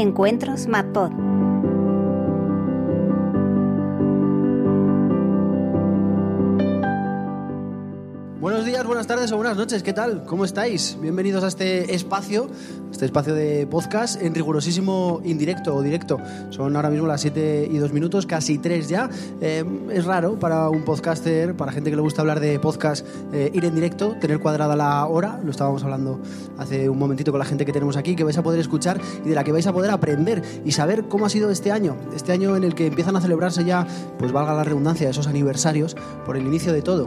Encuentros MadPod. Buenos días, buenas tardes o buenas noches, ¿qué tal? ¿Cómo estáis? Bienvenidos a este espacio, este espacio de podcast en rigurosísimo indirecto o directo. Son ahora mismo las 7 y 2 minutos, casi 3 ya. Eh, es raro para un podcaster, para gente que le gusta hablar de podcast, eh, ir en directo, tener cuadrada la hora. Lo estábamos hablando hace un momentito con la gente que tenemos aquí, que vais a poder escuchar y de la que vais a poder aprender y saber cómo ha sido este año. Este año en el que empiezan a celebrarse ya, pues valga la redundancia, esos aniversarios por el inicio de todo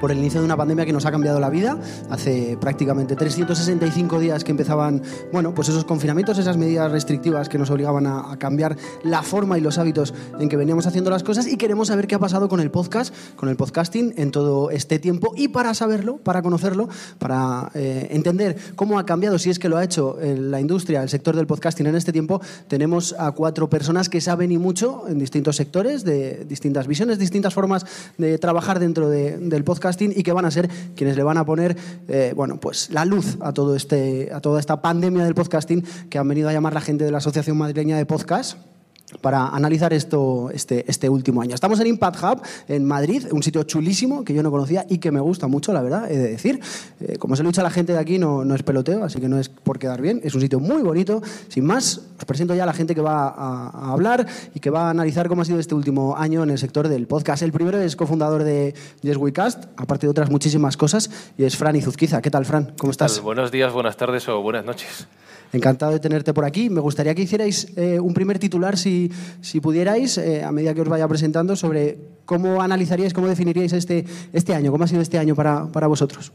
por el inicio de una pandemia que nos ha cambiado la vida. Hace prácticamente 365 días que empezaban, bueno, pues esos confinamientos, esas medidas restrictivas que nos obligaban a, cambiar la forma y los hábitos en que veníamos haciendo las cosas. Y queremos saber qué ha pasado con el podcast, con el podcasting en todo este tiempo. Y para saberlo, para conocerlo, para eh, entender cómo ha cambiado, si es que lo ha hecho la industria, el sector del podcasting en este tiempo, tenemos a cuatro personas que saben y mucho en distintos sectores, de distintas visiones, distintas formas de trabajar dentro de, del podcast y que van a ser quienes le van a poner eh, bueno, pues la luz a, todo este, a toda esta pandemia del podcasting que han venido a llamar la gente de la Asociación Madrileña de Podcast para analizar esto este, este último año. Estamos en Impact Hub, en Madrid, un sitio chulísimo que yo no conocía y que me gusta mucho, la verdad, he de decir. Eh, como se lo he dicho a la gente de aquí, no, no, es peloteo, así que no es por quedar bien. Es un sitio muy bonito. Sin más, os presento ya a la gente que va a, a hablar y que va a analizar cómo ha sido este último año en el sector del podcast. El primero es cofundador de Yes We Cast, aparte de otras muchísimas cosas, y es Fran Izuzquiza. ¿Qué tal, Fran? ¿Cómo estás? Buenos días, buenas tardes o buenas noches. Encantado de tenerte por aquí. Me gustaría que hicierais eh, un primer titular, si, si pudierais, eh, a medida que os vaya presentando, sobre cómo analizaríais, cómo definiríais este, este año, cómo ha sido este año para, para vosotros.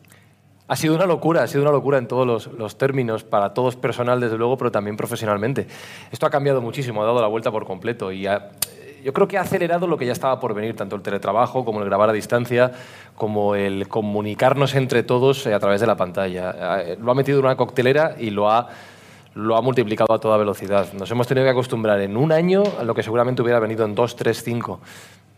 Ha sido una locura, ha sido una locura en todos los, los, términos, para todos personal, desde luego, pero también profesionalmente. Esto ha cambiado muchísimo, ha dado la vuelta por completo y ha, yo creo que ha acelerado lo que ya estaba por venir, tanto el teletrabajo como el grabar a distancia, como el comunicarnos entre todos a través de la pantalla. Lo ha metido en una coctelera y lo ha lo ha multiplicado a toda velocidad. Nos hemos tenido que acostumbrar en un año a lo que seguramente hubiera venido en dos, tres, cinco.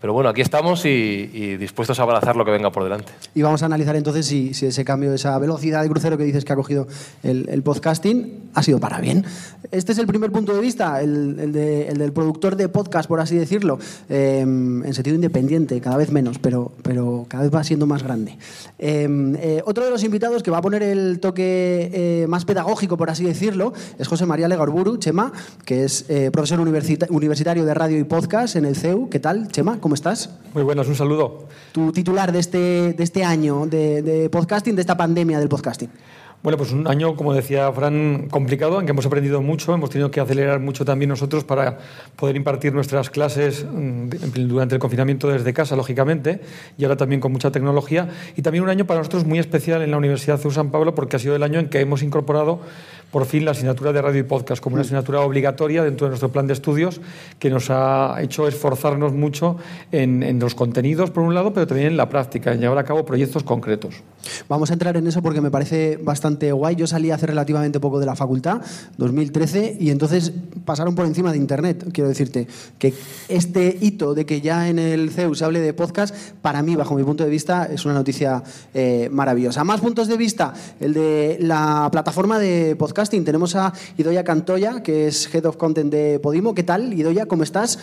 Pero bueno, aquí estamos y, dispuestos a abrazar lo que venga por delante. Y vamos a analizar entonces si, ese cambio, esa velocidad de crucero que dices que ha cogido el, podcasting, ha sido para bien. Este es el primer punto de vista, el, el, de, el del productor de podcast, por así decirlo, eh, en sentido independiente, cada vez menos, pero, pero cada vez va siendo más grande. Eh, eh, otro de los invitados que va a poner el toque eh, más pedagógico, por así decirlo, es José María Legarburu, Chema, que es eh, profesor universita universitario de radio y podcast en el CEU. ¿Qué tal, Chema? ¿Cómo estás? Muy buenas, un saludo. Tu titular de este, de este año de, de podcasting, de esta pandemia del podcasting. Bueno, pues un año, como decía Fran, complicado, en que hemos aprendido mucho, hemos tenido que acelerar mucho también nosotros para poder impartir nuestras clases durante el confinamiento desde casa, lógicamente, y ahora también con mucha tecnología. Y también un año para nosotros muy especial en la Universidad CEU San Pablo, porque ha sido el año en que hemos incorporado por fin la asignatura de radio y podcast como una asignatura obligatoria dentro de nuestro plan de estudios, que nos ha hecho esforzarnos mucho en, en los contenidos, por un lado, pero también en la práctica, en llevar a cabo proyectos concretos. Vamos a entrar en eso porque me parece bastante guay. Yo salí hace relativamente poco de la facultad, 2013, y entonces pasaron por encima de Internet. Quiero decirte que este hito de que ya en el CEU se hable de podcast, para mí, bajo mi punto de vista, es una noticia eh, maravillosa. Más puntos de vista, el de la plataforma de podcasting. Tenemos a Idoya Cantoya, que es Head of Content de Podimo. ¿Qué tal, Idoya? ¿Cómo estás?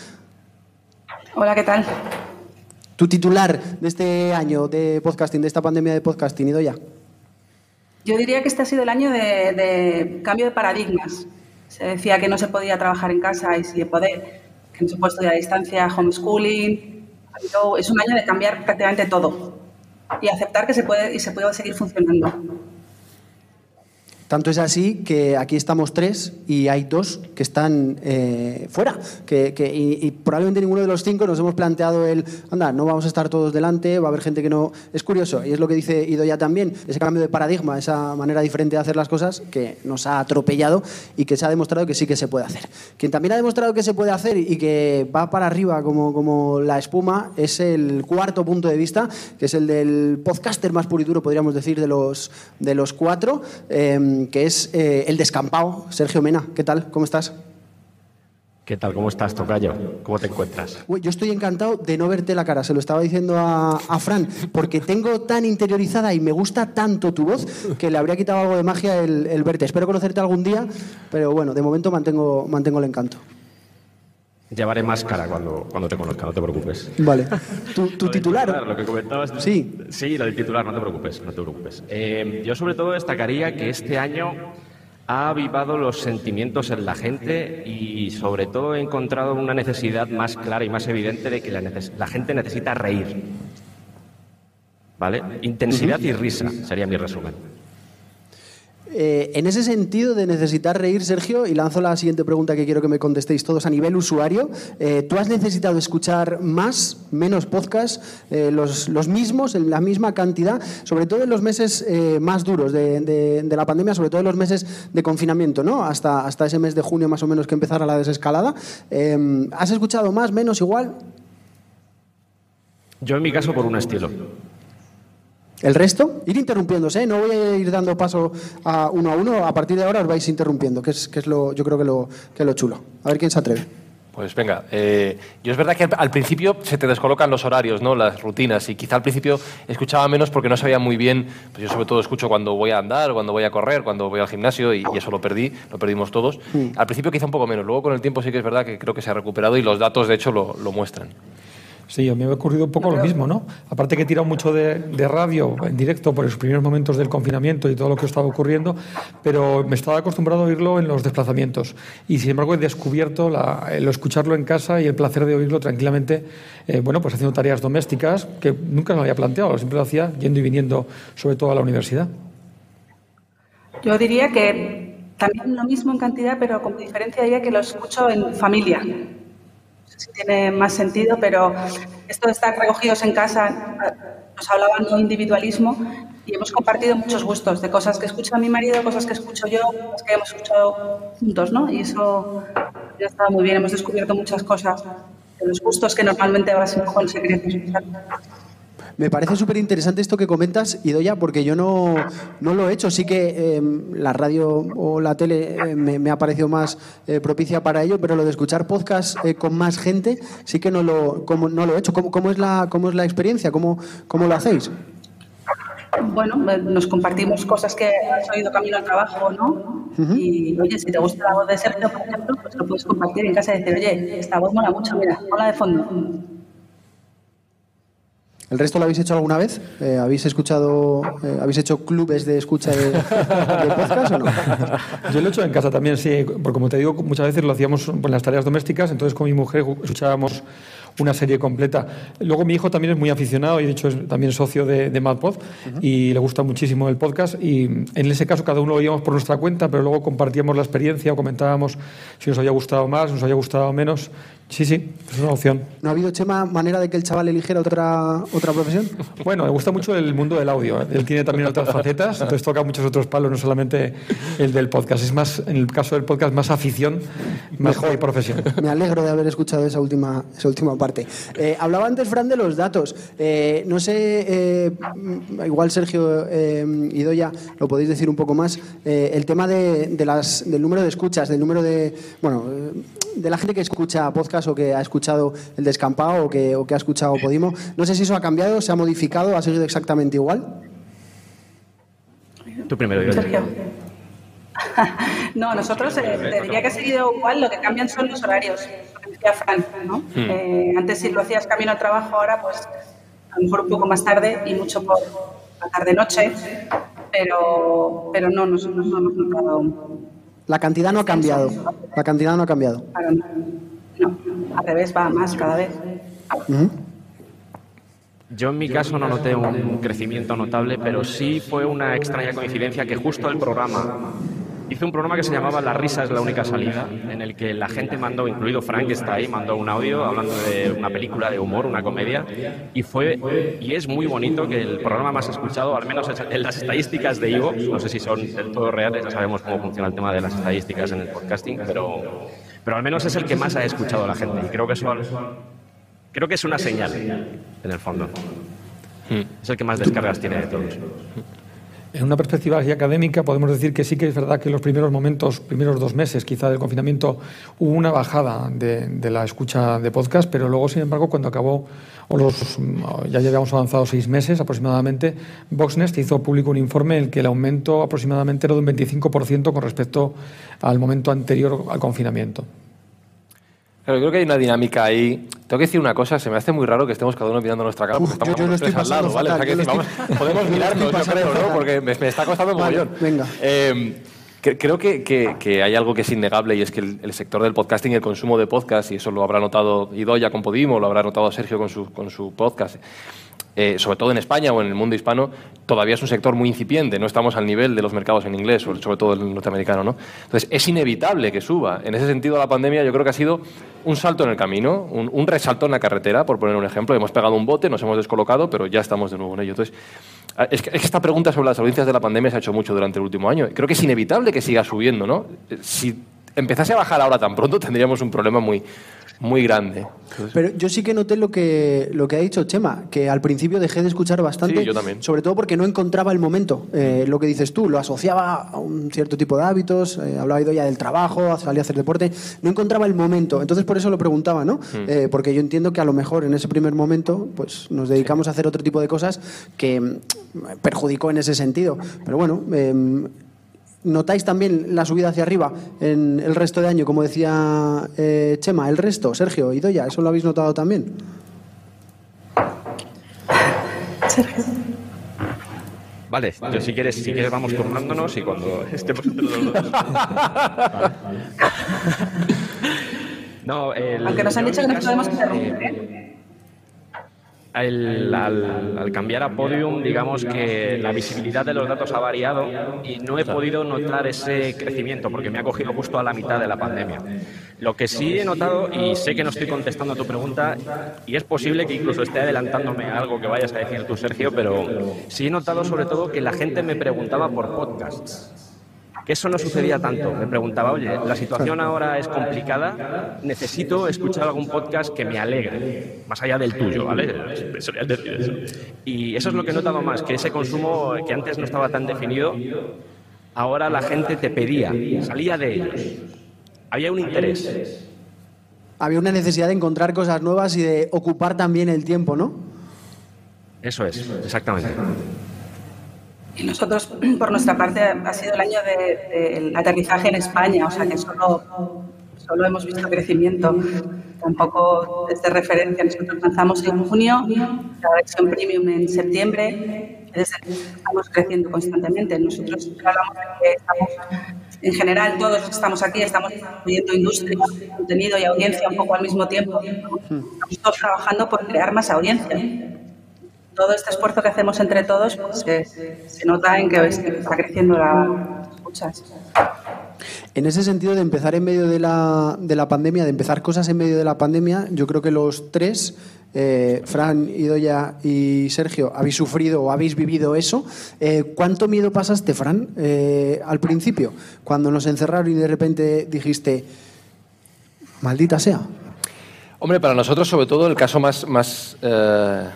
Hola, ¿qué tal? Tu titular de este año de podcasting, de esta pandemia de podcasting, Idoya. Yo diría que este ha sido el año de, cambio de paradigmas. Se decía que no se podía trabajar en casa y si poder, que no se puede estudiar a distancia, homeschooling. Es un año de cambiar prácticamente todo y aceptar que se puede y se puede seguir funcionando. Tanto es así que aquí estamos tres y hay dos que están eh, fuera. Que, que, y, y, probablemente ninguno de los cinco nos hemos planteado el, anda, no vamos a estar todos delante, va a haber gente que no... Es curioso, y es lo que dice Idoya también, ese cambio de paradigma, esa manera diferente de hacer las cosas que nos ha atropellado y que se ha demostrado que sí que se puede hacer. Quien también ha demostrado que se puede hacer y que va para arriba como, como la espuma es el cuarto punto de vista, que es el del podcaster más puro y duro, podríamos decir, de los, de los cuatro. Eh, que es eh, el descampado. Sergio Mena, ¿qué tal? ¿Cómo estás? ¿Qué tal? ¿Cómo estás, Tocayo? ¿Cómo te encuentras? Yo estoy encantado de no verte la cara, se lo estaba diciendo a, a Fran, porque tengo tan interiorizada y me gusta tanto tu voz que le habría quitado algo de magia el, el verte. Espero conocerte algún día, pero bueno, de momento mantengo, mantengo el encanto. Llevaré máscara cuando, cuando te conozca, no te preocupes. Vale. ¿Tu, tu Lo del titular? Lo que comentabas. Sí. Sí, lo del titular, no te preocupes, no te preocupes. Eh, yo sobre todo destacaría que este año ha avivado los sentimientos en la gente y sobre todo he encontrado una necesidad más clara y más evidente de que la gente necesita reír. ¿Vale? Intensidad y risa sería mi resumen. Eh, en ese sentido de necesitar reír, Sergio, y lanzo la siguiente pregunta que quiero que me contestéis todos a nivel usuario, eh, ¿tú has necesitado escuchar más, menos podcasts, eh, los, mismos, en la misma cantidad, sobre todo en los meses más duros de, de- la pandemia, sobre todo en los meses de confinamiento, ¿no? hasta, hasta ese mes de junio más o menos que empezara la desescalada? ¿Has escuchado más, menos, igual? Yo en mi caso por un estilo. ¿El resto? Ir interrumpiéndose, ¿eh? no voy a ir dando paso a uno a uno, a partir de ahora os vais interrumpiendo, que es, que es lo, yo creo que lo, que lo chulo. A ver quién se atreve. Pues venga, eh, yo es verdad que al, principio se te descolocan los horarios, ¿no? las rutinas, y quizá al principio escuchaba menos porque no sabía muy bien, pues yo sobre todo escucho cuando voy a andar, cuando voy a correr, cuando voy al gimnasio, y, y eso lo perdí, lo perdimos todos. Al principio quizá un poco menos, luego con el tiempo sí que es verdad que creo que se ha recuperado y los datos de hecho lo, lo muestran. Sí, a me ha ocurrido un poco lo mismo, ¿no? Aparte que he tirado mucho de, de radio en directo por los primeros momentos del confinamiento y todo lo que estaba ocurriendo, pero me estaba acostumbrado a oírlo en los desplazamientos. Y sin embargo he descubierto la- el escucharlo en casa y el placer de oírlo tranquilamente, eh, bueno, pues haciendo tareas domésticas que nunca me había planteado, siempre lo hacía yendo y viniendo, sobre todo a la universidad. Yo diría que también lo mismo en cantidad, pero con diferencia diría que lo escucho en familia. Si tiene más sentido, pero esto de estar recogidos en casa, nos hablaban de individualismo y hemos compartido muchos gustos de cosas que escucha mi marido, cosas que escucho yo, cosas que hemos escuchado juntos, ¿no? Y eso ya está muy bien, hemos descubierto muchas cosas de los gustos que normalmente se un poco en. Me parece súper interesante esto que comentas, Idoya, porque yo no, no lo he hecho. Sí que eh, la radio o la tele eh, me, me ha parecido más eh, propicia para ello, pero lo de escuchar podcast eh, con más gente sí que no lo, como, no lo he hecho. ¿Cómo, cómo es, la, cómo es la experiencia? ¿Cómo, cómo lo hacéis? Bueno, nos compartimos cosas que has oído camino al trabajo, ¿no? Y oye, si te gusta la voz de Sergio, por ejemplo, pues lo puedes compartir en casa y decir, oye, esta voz mola mucho, mira, mola de fondo. ¿El resto lo habéis hecho alguna vez? Eh, ¿Habéis escuchado, eh, habéis hecho clubes de escucha de, podcast o no? Yo lo he hecho en casa también, sí, porque como te digo, muchas veces lo hacíamos en las tareas domésticas, entonces con mi mujer escuchábamos una serie completa. Luego mi hijo también es muy aficionado y de hecho es también socio de, de MadPod y le gusta muchísimo el podcast y en ese caso cada uno lo oíamos por nuestra cuenta, pero luego compartíamos la experiencia o comentábamos si nos había gustado más, si nos había gustado menos. Sí, sí, es una opción. ¿No ha habido, Chema, manera de que el chaval eligiera otra, otra profesión? Bueno, me gusta mucho el mundo del audio. ¿eh? Él tiene también otras facetas, entonces toca muchos otros palos, no solamente el del podcast. Es más, en el caso del podcast, más afición, más que profesión. Me alegro de haber escuchado esa última, esa última parte. Eh, hablaba antes, Fran, de los datos. Eh, no sé, eh, igual Sergio eh, y Doya lo podéis decir un poco más. eh, el tema de, de las, del número de escuchas, del número de. Bueno, de la gente que escucha podcast o que ha escuchado el descampado o que, o que ha escuchado Podimo. No sé si eso ha cambiado, se ha modificado, ha seguido exactamente igual. Tú primero, yo. Sergio. No, nosotros eh, te diría que ha seguido igual, lo que cambian son los horarios, decía Fran, ¿no? Eh, antes si lo hacías camino al trabajo, ahora pues a lo mejor un poco más tarde y mucho por la tarde-noche, pero, pero no, nosotros no hemos notado La cantidad no ha cambiado. La cantidad no ha cambiado. No, al revés, va más cada vez. Yo en mi caso no noté un crecimiento notable, pero sí fue una extraña coincidencia que justo el programa hice un programa que se llamaba La risa es la única salida, en el que la gente mandó, incluido Frank que está ahí, mandó un audio hablando de una película de humor, una comedia, y fue y es muy bonito que el programa más escuchado, al menos en las estadísticas de Ivo, no sé si son del todo reales, ya sabemos cómo funciona el tema de las estadísticas en el podcasting, pero pero al menos es el que más ha escuchado la gente y creo que eso creo que es una señal en el fondo. Es el que más descargas tiene de todos. En una perspectiva académica podemos decir que sí que es verdad que en los primeros momentos, primeros dos meses quizá del confinamiento, hubo una bajada de, la escucha de podcast, pero luego, sin embargo, cuando acabó, o ya llevamos avanzado seis meses aproximadamente, Voxnest hizo público un informe en el que el aumento aproximadamente era de un 25% con respecto al momento anterior al confinamiento. Claro, creo que hay una dinámica ahí. Tengo que decir una cosa, se me hace muy raro que estemos cada uno mirando nuestra cara, porque Uf, yo- estamos yo lo estoy al lado, ¿vale? O sea, que vamos- podemos mirarnos, yo creo, ¿no? Porque me, me está costando Vale, mogollón. venga. Eh, cre- creo que, que- que hay algo que es innegable y es que el, el sector del podcasting y el consumo de podcast, y eso lo habrá notado Idoya con Podimo, lo habrá notado Sergio con su, con su podcast, eh, sobre todo en España o en el mundo hispano, todavía es un sector muy incipiente. No estamos al nivel de los mercados en inglés, sobre todo el norteamericano. ¿no? Entonces, es inevitable que suba. En ese sentido, la pandemia yo creo que ha sido un salto en el camino, un, resalto en la carretera, por poner un ejemplo. Hemos pegado un bote, nos hemos descolocado, pero ya estamos de nuevo en ello. Entonces, ah, es que es que esta pregunta sobre las audiencias de la pandemia se ha hecho mucho durante el último año. Creo que es inevitable que siga subiendo. ¿no? Si empezase a bajar ahora tan pronto, tendríamos un problema muy, muy grande. Pero yo sí que noté lo que, lo que ha dicho Chema, que al principio dejé de escuchar bastante. Sí, yo también. Sobre todo porque no encontraba el momento. Eh, lo que dices tú, lo asociaba a un cierto tipo de hábitos, eh, hablaba ido ya del trabajo, salía a hacer deporte. No encontraba el momento. Entonces por eso lo preguntaba, ¿no? Hmm. Eh, porque yo entiendo que a lo mejor en ese primer momento pues nos dedicamos a hacer otro tipo de cosas que mm, perjudicó en ese sentido. Pero bueno. ¿Notáis también la subida hacia arriba en el resto de año, como decía eh, Chema? El resto, Sergio, Idoya, ¿eso lo habéis notado también? Sergio. Vale, yo si quieres, si quieres vamos turnándonos y cuando estemos entre los dos. No, el- Aunque nos han dicho que nos podemos interrumpir, ¿eh? El- al, al cambiar a Podium, digamos que la visibilidad de los datos ha variado y no he podido notar ese crecimiento porque me ha cogido justo a la mitad de la pandemia. Lo que sí he notado, y sé que no estoy contestando a tu pregunta, y es posible que incluso esté adelantándome a algo que vayas a decir tú, Sergio, pero sí he notado sobre todo que la gente me preguntaba por podcasts. Que eso no sucedía tanto. Me preguntaba, oye, la situación ahora es complicada, necesito escuchar algún podcast que me alegre, más allá del tuyo, ¿vale? Solías decir eso. Y eso es lo que he notado más, que ese consumo que antes no estaba tan definido, ahora la gente te pedía, salía de ellos. Había un interés. Había una necesidad de encontrar cosas nuevas y de ocupar también el tiempo, ¿no? Eso es, exactamente. Y nosotros, por nuestra parte, ha sido el año de- del aterrizaje en España, o sea que solo, solo hemos visto crecimiento. Tampoco es de referencia. Nosotros lanzamos en junio, la versión premium en septiembre, desde estamos creciendo constantemente. Nosotros hablamos de que estamos, en general, todos los que estamos aquí estamos viendo industria, contenido y audiencia un poco al mismo tiempo. Estamos todos trabajando por crear más audiencia todo este esfuerzo que hacemos entre todos pues, se, se nota en que está creciendo la escuchas. En ese sentido de empezar en medio de la, de la pandemia, de empezar cosas en medio de la pandemia, yo creo que los tres, eh, Fran, Idoya y Sergio, habéis sufrido o habéis vivido eso. Eh, ¿Cuánto miedo pasaste, Fran, eh, al principio? Cuando nos encerraron y de repente dijiste, maldita sea. Hombre, para nosotros, sobre todo, el caso más, más eh,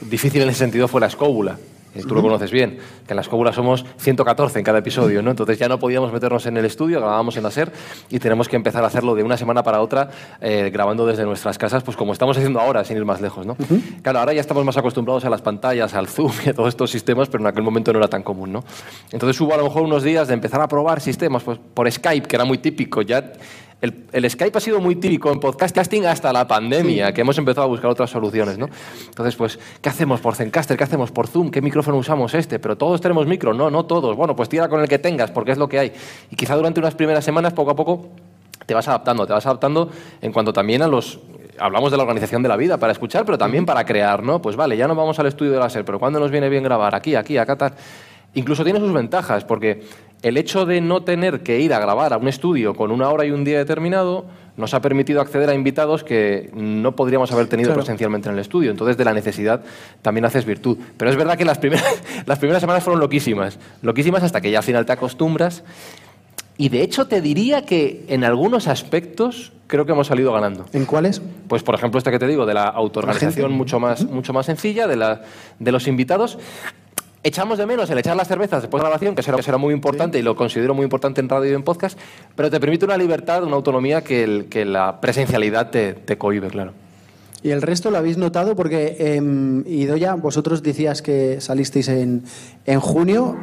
difícil en ese sentido fue la escóbula. Eh, Tú lo conoces bien, que en la escóbula somos 114 en cada episodio, ¿no? Entonces ya no podíamos meternos en el estudio, grabábamos en la SER y tenemos que empezar a hacerlo de una semana para otra, eh, grabando desde nuestras casas, pues como estamos haciendo ahora, sin ir más lejos, ¿no? Claro, ahora ya estamos más acostumbrados a las pantallas, al Zoom y a todos estos sistemas, pero en aquel momento no era tan común, ¿no? Entonces hubo a lo mejor unos días de empezar a probar sistemas, pues por Skype, que era muy típico, ya el, el Skype ha sido muy típico en podcasting hasta la pandemia, que hemos empezado a buscar otras soluciones, ¿no? Entonces, pues, ¿qué hacemos por Zencaster? ¿Qué hacemos por Zoom? ¿Qué micrófono usamos este? Pero todos tenemos micro, no, no todos. Bueno, pues tira con el que tengas, porque es lo que hay. Y quizá durante unas primeras semanas, poco a poco, te vas adaptando, te vas adaptando en cuanto también a los hablamos de la organización de la vida para escuchar, pero también para crear, ¿no? Pues vale, ya no vamos al estudio de la SER, pero ¿cuándo nos viene bien grabar? Aquí, aquí, acá, tal. Incluso tiene sus ventajas, porque el hecho de no tener que ir a grabar a un estudio con una hora y un día determinado nos ha permitido acceder a invitados que no podríamos haber tenido Claro. presencialmente en el estudio. Entonces, de la necesidad también haces virtud. Pero es verdad que las primeras, las primeras semanas fueron loquísimas. Loquísimas hasta que ya al final te acostumbras. Y de hecho, te diría que en algunos aspectos creo que hemos salido ganando. ¿En cuáles? Pues, por ejemplo, este que te digo, de la autoorganización mucho más, mucho más sencilla, de, la, de los invitados. Echamos de menos el echar las cervezas después de la grabación, que será, será muy importante y lo considero muy importante en radio y en podcast, pero te permite una libertad, una autonomía que, el- que la presencialidad te, te cohíbe, claro. ¿Y el resto lo habéis notado? Porque, eh, Idoya, vosotros decías que salisteis en, en junio.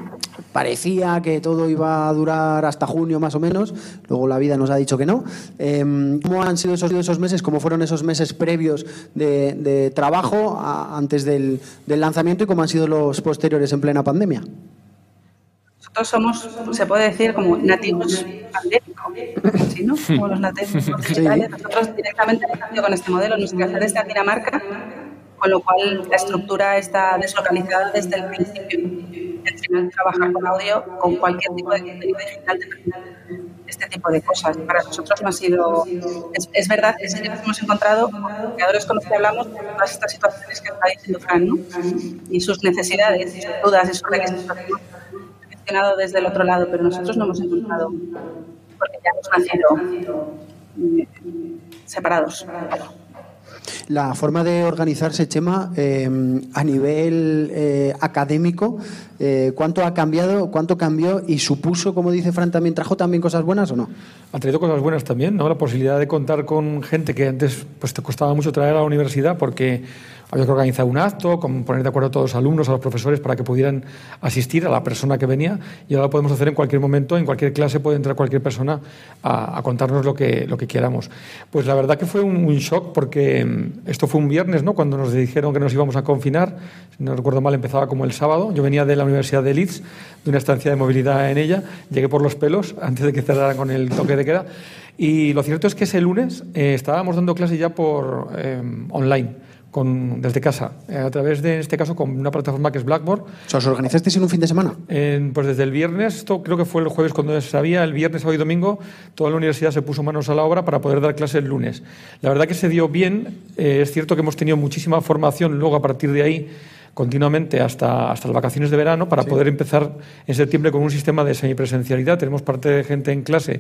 Parecía que todo iba a durar hasta junio más o menos. Luego la vida nos ha dicho que no. Eh, ¿Cómo han sido esos, esos meses? ¿Cómo fueron esos meses previos de, de trabajo a- antes del, del lanzamiento y cómo han sido los posteriores en plena pandemia? Nosotros somos, se puede decir, como nativos pandémicos, ¿sí, no? Como los nativos digitales. Nosotros directamente con este modelo. Nuestra sede está en Dinamarca, con lo cual la estructura está deslocalizada desde el principio. Al final, trabajar con audio, con cualquier tipo de contenido digital, este tipo de cosas. Para nosotros no ha sido... Es, es verdad que nos hemos encontrado con creadores con los que hablamos todas estas situaciones que está diciendo Fran, ¿no? Y sus necesidades, y sus dudas, y sus requisitos gestionado desde el otro lado, pero nosotros no hemos encontrado, porque ya hemos nacido eh, separados. La forma de organizarse, Chema, eh, a nivel eh, académico, eh, ¿cuánto ha cambiado, cuánto cambió y supuso, como dice Fran, también trajo también cosas buenas o no? Ha traído cosas buenas también, ¿no? La posibilidad de contar con gente que antes pues, te costaba mucho traer a la universidad porque había que organizar un acto, poner de acuerdo a todos los alumnos, a los profesores para que pudieran asistir a la persona que venía y ahora lo podemos hacer en cualquier momento, en cualquier clase puede entrar cualquier persona a, contarnos lo que, lo que queramos. Pues la verdad que fue un, shock porque mm, esto fue un viernes, ¿no? Cuando nos dijeron que nos íbamos a confinar, si no recuerdo mal empezaba como el sábado, yo venía de la Universidad de Leeds, de una estancia de movilidad en ella, llegué por los pelos antes de que cerraran con el toque de queda y lo cierto es que ese lunes eh, estábamos dando clase ya por eh, online. Con, desde casa, eh, a través de, en este caso, con una plataforma que es Blackboard. ¿os organizasteis en un fin de semana? En- pues desde el viernes, esto creo que fue el jueves cuando se sabía, el viernes, sábado y domingo, toda la universidad se puso manos a la obra para poder dar clase el lunes. La verdad que se dio bien, eh, es cierto que hemos tenido muchísima formación luego a partir de ahí continuamente hasta, hasta las vacaciones de verano para poder empezar en septiembre con un sistema de semipresencialidad. Tenemos parte de gente en clase,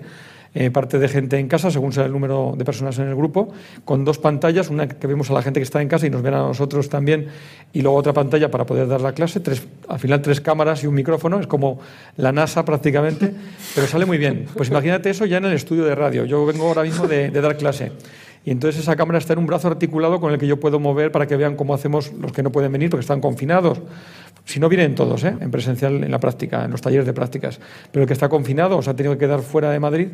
eh, parte de gente en casa, según sea el número de personas en el grupo, con dos pantallas, una que vemos a la gente que está en casa y nos ven a nosotros también, y luego otra pantalla para poder dar la clase, tres, al final tres cámaras y un micrófono, es como la NASA prácticamente, pero sale muy bien. Pues imagínate eso ya en el estudio de radio. Yo vengo ahora mismo de, de dar clase. Y entonces esa cámara está en un brazo articulado con el que yo puedo mover para que vean cómo hacemos los que no pueden venir porque están confinados. Si no vienen todos, ¿eh? en presencial, en la práctica, en los talleres de prácticas. Pero el que está confinado o se ha tenido que quedar fuera de Madrid,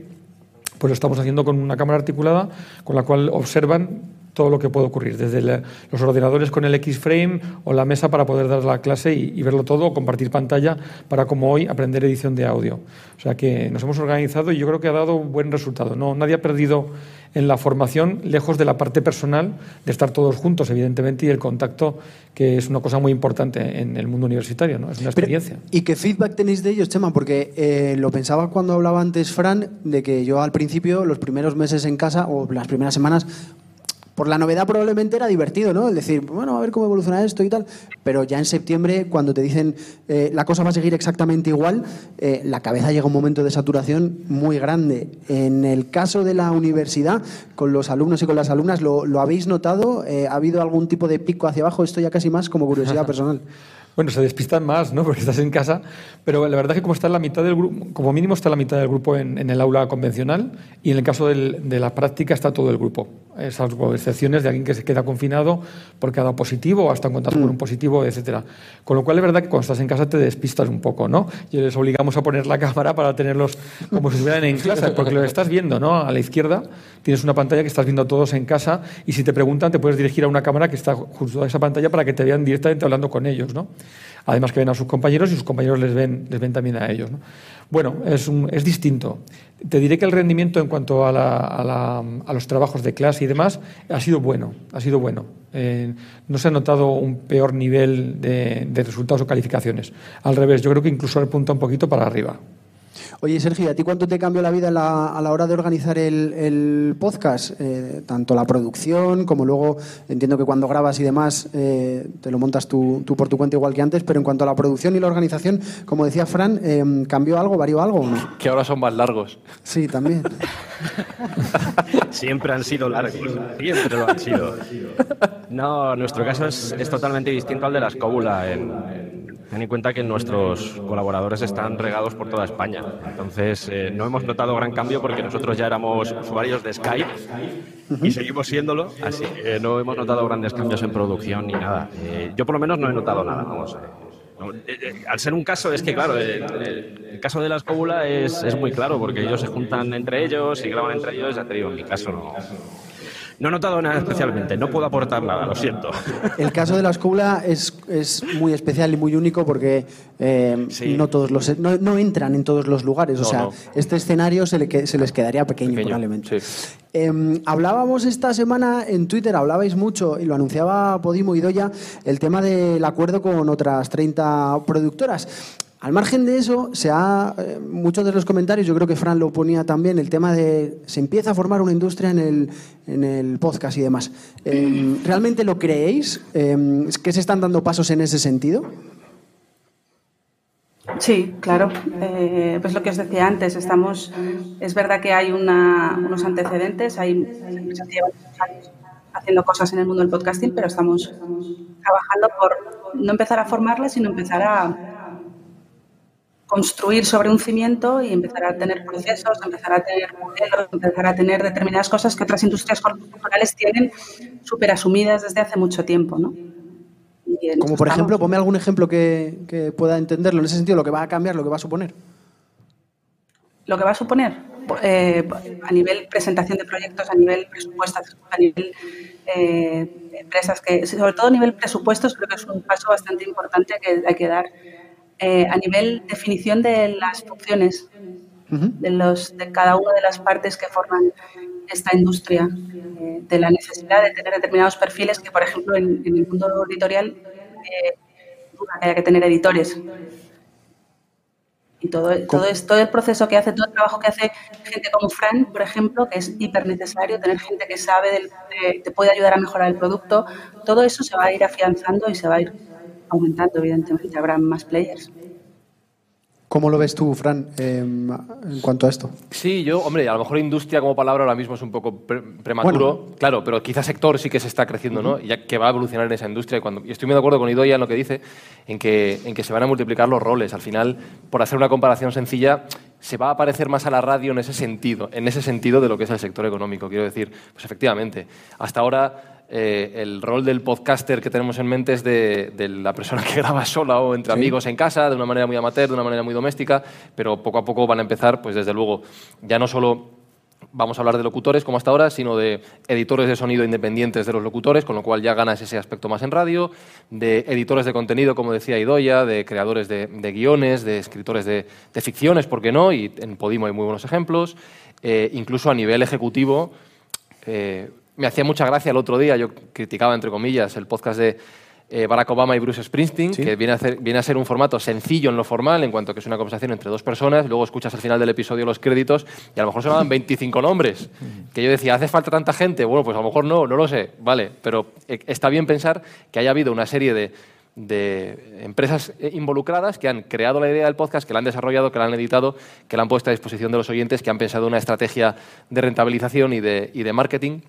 pues lo estamos haciendo con una cámara articulada con la cual observan todo lo que puede ocurrir, desde la- los ordenadores con el X-Frame o la mesa para poder dar la clase y, y verlo todo, o compartir pantalla para, como hoy, aprender edición de audio. O sea que nos hemos organizado y yo creo que ha dado buen resultado. No, nadie ha perdido en la formación, lejos de la parte personal, de estar todos juntos, evidentemente, y el contacto, que es una cosa muy importante en el mundo universitario, ¿no? es una Pero, experiencia. ¿Y qué feedback tenéis de ellos, Chema? Porque eh, lo pensaba cuando hablaba antes Fran, de que yo al principio, los primeros meses en casa o las primeras semanas, por la novedad probablemente era divertido, ¿no? El decir, bueno, a ver cómo evoluciona esto y tal. Pero ya en septiembre, cuando te dicen eh, la cosa va a seguir exactamente igual, eh, la cabeza llega a un momento de saturación muy grande. En el caso de la universidad, con los alumnos y con las alumnas, ¿lo, lo habéis notado? Eh, ¿Ha habido algún tipo de pico hacia abajo? Esto ya casi más como curiosidad personal. Bueno, se despistan más, ¿no? Porque estás en casa. Pero la verdad es que como está en la mitad del grupo, como mínimo está la mitad del grupo en, en el aula convencional y en el caso del- de la práctica está todo el grupo. Salvo excepciones de alguien que se queda confinado porque ha dado positivo o ha estado en contacto con un positivo, etcétera. Con lo cual es verdad que cuando estás en casa te despistas un poco, ¿no? Y les obligamos a poner la cámara para tenerlos como si estuvieran en clase, porque lo estás viendo, ¿no? A la izquierda tienes una pantalla que estás viendo todos en casa y si te preguntan te puedes dirigir a una cámara que está justo a esa pantalla para que te vean directamente hablando con ellos, ¿no? Además que ven a sus compañeros y sus compañeros les ven, les ven también a ellos. ¿no? Bueno, es, un- es distinto. Te diré que el rendimiento en cuanto a, la- a la- a los trabajos de clase y demás ha sido bueno. Ha sido bueno. Eh, no se ha notado un peor nivel de, de resultados o calificaciones. Al revés, yo creo que incluso apunta un poquito para arriba. Oye, Sergio, ¿a ti cuánto te cambió la vida a la, a la hora de organizar el, el podcast? Eh, tanto la producción como luego entiendo que cuando grabas y demás eh, te lo montas tú, tú por tu cuenta igual que antes, pero en cuanto a la producción y la organización, como decía Fran, eh, ¿cambió algo, varió algo o no? Que ahora son más largos. Sí, también. Siempre han sido largos, siempre lo han sido. No, nuestro caso es, es totalmente distinto al de la escóbula. En, en- Ten en cuenta que nuestros colaboradores están regados por toda España. Entonces, eh, no hemos notado gran cambio porque nosotros ya éramos usuarios de Skype y seguimos siéndolo. Así que no hemos notado grandes cambios en producción ni nada. Eh, yo, por lo menos, no he notado nada. Vamos, eh, al ser un caso, es que, claro, el, caso de la escóbula es, es, muy claro porque ellos se juntan entre ellos y graban entre ellos. Ya te digo, en mi caso no. No he notado nada especialmente, no puedo aportar nada, lo siento. El caso de la escuela es, es muy especial y muy único porque eh, no todos los no, entran en todos los lugares. o sea, este escenario se, le, se, les quedaría pequeño, probablemente. Em, hablábamos esta semana en Twitter, hablabais mucho, y lo anunciaba Podimo y Doya, el tema del acuerdo con otras 30 productoras. Al margen de eso, se ha, eh, muchos de los comentarios, yo creo que Fran lo ponía también, el tema de se empieza a formar una industria en el, en el podcast y demás. Em, ¿Realmente lo creéis? Eh, ¿Que se están dando pasos en ese sentido? Sí, claro. Eh, pues lo que os decía antes, estamos, es verdad que hay unos antecedentes, hay haciendo cosas en el mundo del podcasting, pero estamos trabajando por no empezar a formarlas, sino empezar a construir sobre un cimiento y empezar a tener procesos, empezar a tener modelos, empezar a tener determinadas cosas que otras industrias culturales tienen súper asumidas desde hace mucho tiempo, ¿no? Como por ejemplo, ponme algún ejemplo que, pueda entenderlo en ese sentido, lo que va a cambiar, lo que va a suponer. Lo que va a suponer eh, a nivel presentación de proyectos, a nivel presupuestos, a nivel eh, empresas, que sobre todo a nivel presupuestos creo que es un paso bastante importante que hay que dar eh, a nivel definición de las funciones de, los, de cada una de las partes que forman esta industria, eh, de la necesidad de tener determinados perfiles que, por ejemplo, en, el mundo editorial eh, haya que tener editores. Y todo, todo, es, todo el proceso que hace, todo el trabajo que hace gente como Fran, por ejemplo, que es hiper necesario, tener gente que sabe, del, te puede ayudar a mejorar el producto, todo eso se va a ir afianzando y se va a ir aumentando, evidentemente, habrá más players. ¿Cómo lo ves tú, Fran, em, en cuanto a esto? Sí, yo, hombre, a lo mejor industria como palabra ahora mismo es un poco prematuro, claro, pero quizás sector sí que se está creciendo, ¿no? Ya que va a evolucionar en esa industria. Y, cuando, y estoy muy de acuerdo con Idoia en lo que dice, en que, en que se van a multiplicar los roles. Al final, por hacer una comparación sencilla, se va a parecer más a la radio en ese sentido, en ese sentido de lo que es el sector económico. Quiero decir, pues efectivamente, hasta ahora eh, el rol del podcaster que tenemos en mente es de, la persona que graba sola o entre amigos en casa, de una manera muy amateur, de una manera muy doméstica, pero poco a poco van a empezar, pues desde luego, ya no solo vamos a hablar de locutores como hasta ahora, sino de editores de sonido independientes de los locutores, con lo cual ya ganas ese aspecto más en radio, de editores de contenido, como decía Idoya, de creadores de, guiones, de escritores de, ficciones, ¿por qué no? Y en Podimo hay muy buenos ejemplos, eh, incluso a nivel ejecutivo. Eh, me hacía mucha gracia el otro día, yo criticaba, entre comillas, el podcast de eh, Barack Obama y Bruce Springsteen, que viene a, viene a, ser un formato sencillo en lo formal, en cuanto que es una conversación entre dos personas, luego escuchas al final del episodio los créditos y a lo mejor se llaman 25 nombres. Que yo decía, ¿hace falta tanta gente? Bueno, pues a lo mejor no, no lo sé, vale, pero eh, está bien pensar que haya habido una serie de, de empresas eh, involucradas que han creado la idea del podcast, que la han desarrollado, que la han editado, que la han puesto a disposición de los oyentes, que han pensado una estrategia de rentabilización y de, y de marketing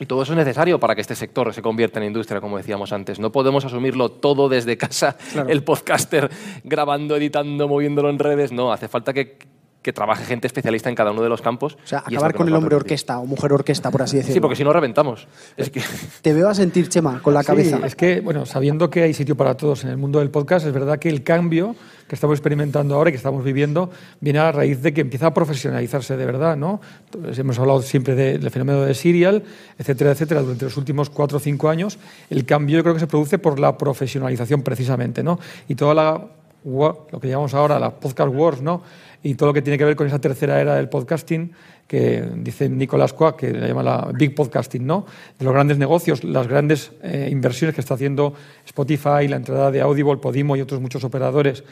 y todo eso es necesario para que este sector se convierta en industria, como decíamos antes. No podemos asumirlo todo desde casa, el podcaster grabando, editando, moviéndolo en redes. No, hace falta que, que trabaje gente especialista en cada uno de los campos. O sea, acabar con el hombre orquesta o mujer orquesta, por así decirlo. Sí, porque si no reventamos. Es que... Te veo a sentir, Chema, con la cabeza. es que, bueno, sabiendo que hay sitio para todos en el mundo del podcast, es verdad que el cambio que estamos experimentando ahora y que estamos viviendo viene a raíz de que empieza a profesionalizarse de verdad, ¿no? Entonces, hemos hablado siempre del fenómeno de serial, etcétera, etcétera, durante los últimos cuatro o cinco años. El cambio yo creo que se produce por la profesionalización precisamente, ¿no? Y toda la lo que llamamos ahora la podcast wars, ¿no? Y todo lo que tiene que ver con esa tercera era del podcasting, que dice Nicolás Quack, que la llama la Big Podcasting, ¿no? De los grandes negocios, las grandes eh, inversiones que está haciendo Spotify, la entrada de Audible, Podimo y otros muchos operadores,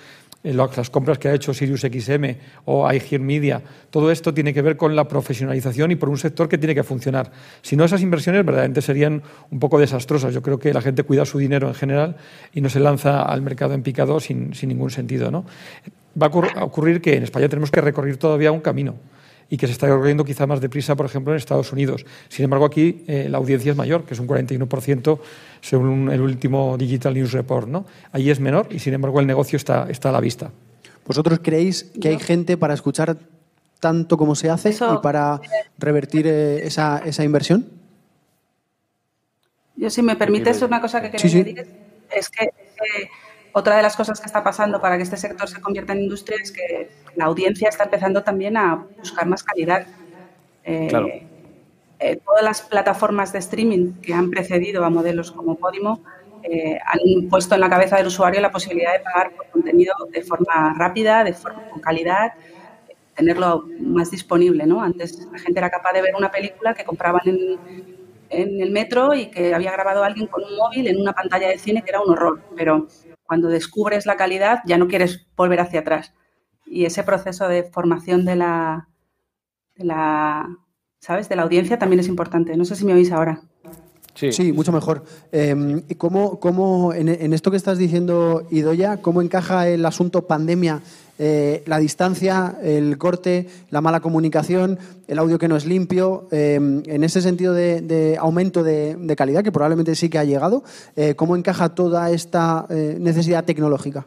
eh, las compras que ha hecho SiriusXM o iHear Media, todo esto tiene que ver con la profesionalización y por un sector que tiene que funcionar. Si no, esas inversiones verdaderamente serían un poco desastrosas. Yo creo que la gente cuida su dinero en general y no se lanza al mercado en picado sin, sin ningún sentido, ¿no? Va a ocurrir que en España tenemos que recorrer todavía un camino. y que se está corriendo quizá más deprisa, por ejemplo, en Estados Unidos. Sin embargo, aquí eh, la audiencia es mayor, que es un 41% según el último Digital News Report. ¿no? Allí es menor y, sin embargo, el negocio está, está a la vista. ¿Vosotros creéis que hay gente para escuchar tanto como se hace y para revertir eh, esa, esa inversión? Yo, si me permites, una cosa que quería decir es que, otra de las cosas que está pasando para que este sector se convierta en industria es que la audiencia está empezando también a buscar más calidad. Eh, eh, todas las plataformas de streaming que han precedido a modelos como Podimo eh, han puesto en la cabeza del usuario la posibilidad de pagar por contenido de forma rápida, de forma con calidad, tenerlo más disponible. ¿no? Antes la gente era capaz de ver una película que compraban en, en el metro y que había grabado alguien con un móvil en una pantalla de cine que era un horror. Pero cuando descubres la calidad ya no quieres volver hacia atrás. Y ese proceso de formación de la, de la ¿sabes? De la audiencia también es importante. No sé si me oís ahora. Sí, mucho mejor. Eh, ¿Cómo, cómo en, en, esto que estás diciendo, Idoya, cómo encaja el asunto pandemia eh, la distancia, el corte, la mala comunicación, el audio que no es limpio, eh, en ese sentido de, aumento de, calidad, que probablemente sí que ha llegado, eh, ¿cómo encaja toda esta necesidad tecnológica?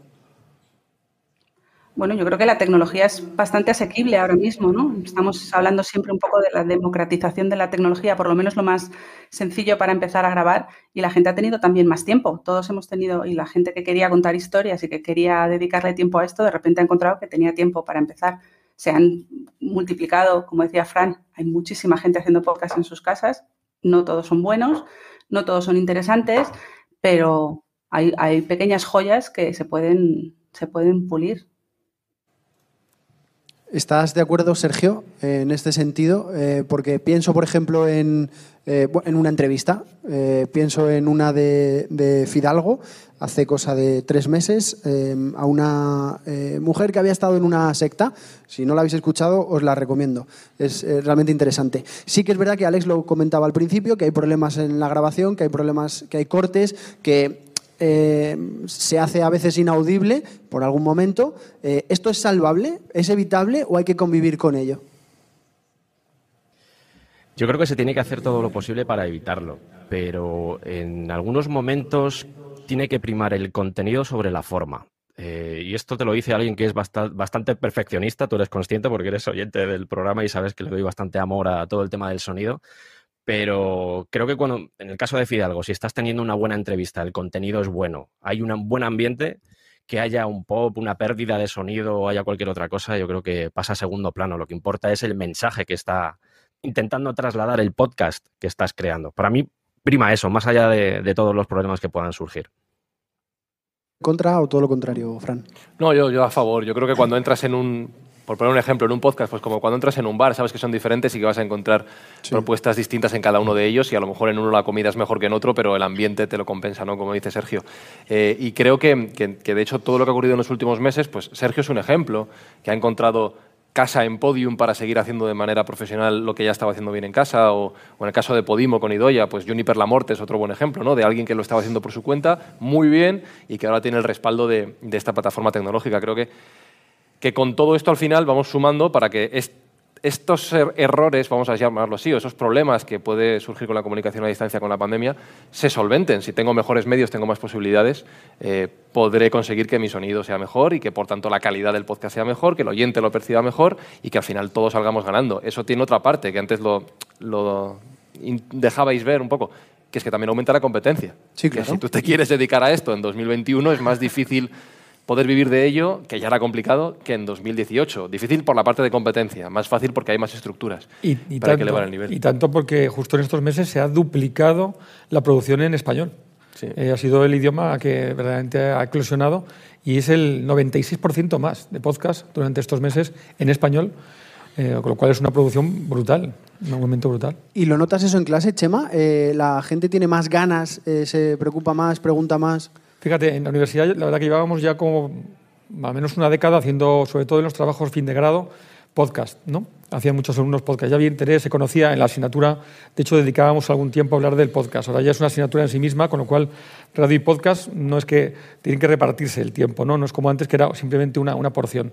Bueno, yo creo que la tecnología es bastante asequible ahora mismo, ¿no? Estamos hablando siempre un poco de la democratización de la tecnología, por lo menos lo más sencillo para empezar a grabar, y la gente ha tenido también más tiempo. Todos hemos tenido, y la gente que quería contar historias y que quería dedicarle tiempo a esto, de repente ha encontrado que tenía tiempo para empezar. Se han multiplicado, como decía Fran, hay muchísima gente haciendo podcast en sus casas, no todos son buenos, no todos son interesantes, pero hay, hay pequeñas joyas que se pueden, se pueden pulir. ¿Estás de acuerdo, Sergio, en este sentido? Eh, porque pienso, por ejemplo, en, eh, en una entrevista, eh, pienso en una de, Fidalgo, hace cosa de tres meses, a una mujer que había estado en una secta. Si no la habéis escuchado, os la recomiendo. Es realmente interesante. Sí que es verdad que Alex lo comentaba al principio, que hay problemas en la grabación, que hay problemas, que hay cortes, que eh, se hace a veces inaudible por algún momento. Eh, ¿Esto es salvable? ¿Es evitable o hay que convivir con ello? Yo creo que se tiene que hacer todo lo posible para evitarlo, pero en algunos momentos tiene que primar el contenido sobre la forma. Eh, y esto te lo dice alguien que es bastante perfeccionista, tú eres consciente porque eres oyente del programa y sabes que le doy bastante amor a todo el tema del sonido. Pero creo que cuando, en el caso de Fidalgo, si estás teniendo una buena entrevista, el contenido es bueno, hay un buen ambiente, que haya un pop, una pérdida de sonido o haya cualquier otra cosa, yo creo que pasa a segundo plano. Lo que importa es el mensaje que está intentando trasladar el podcast que estás creando. Para mí, prima eso, más allá de, de todos los problemas que puedan surgir. ¿Contra o todo lo contrario, Fran? No, yo, yo a favor. Yo creo que cuando entras en un por poner un ejemplo, en un podcast, pues como cuando entras en un bar, sabes que son diferentes y que vas a encontrar propuestas distintas en cada uno de ellos y a lo mejor en uno la comida es mejor que en otro, pero el ambiente te lo compensa, ¿no? Como dice Sergio. Eh, y creo que, que, de hecho todo lo que ha ocurrido en los últimos meses, pues Sergio es un ejemplo, que ha encontrado casa en Podium para seguir haciendo de manera profesional lo que ya estaba haciendo bien en casa, o, en el caso de Podimo con Idoya, pues Juniper Lamorte es otro buen ejemplo, ¿no? De alguien que lo estaba haciendo por su cuenta muy bien y que ahora tiene el respaldo de, de esta plataforma tecnológica. Creo que que con todo esto al final vamos sumando para que estos er-, errores, vamos a llamarlo así, o esos problemas que puede surgir con la comunicación a distancia con la pandemia, se solventen. Si tengo mejores medios, tengo más posibilidades, eh, podré conseguir que mi sonido sea mejor y que por tanto la calidad del podcast sea mejor, que el oyente lo perciba mejor y que al final todos salgamos ganando. Eso tiene otra parte que antes lo, lo dejabais ver un poco, que es que también aumenta la competencia. Sí, claro. Que si tú te quieres dedicar a esto en 2021 es más difícil poder vivir de ello, que ya era complicado, que en 2018. Difícil por la parte de competencia, más fácil porque hay más estructuras y, para tanto, elevar el nivel. Y tanto porque justo en estos meses se ha duplicado la producción en español. Eh, ha sido el idioma que verdaderamente ha eclosionado y es el 96% más de podcast durante estos meses en español, eh, con lo cual es una producción brutal, un momento brutal. ¿Y lo notas eso en clase, Chema? Eh, ¿La gente tiene más ganas, se preocupa más, pregunta más? Fíjate, en la universidad la verdad que llevábamos ya como al menos una década haciendo, sobre todo en los trabajos fin de grado, podcast, ¿no? Hacían muchos alumnos podcast. Ya había interés, se conocía en la asignatura. De hecho, dedicábamos algún tiempo a hablar del podcast. Ahora ya es una asignatura en sí misma, con lo cual radio y podcast no es que tienen que repartirse el tiempo, ¿no? No es como antes que era simplemente una, una porción.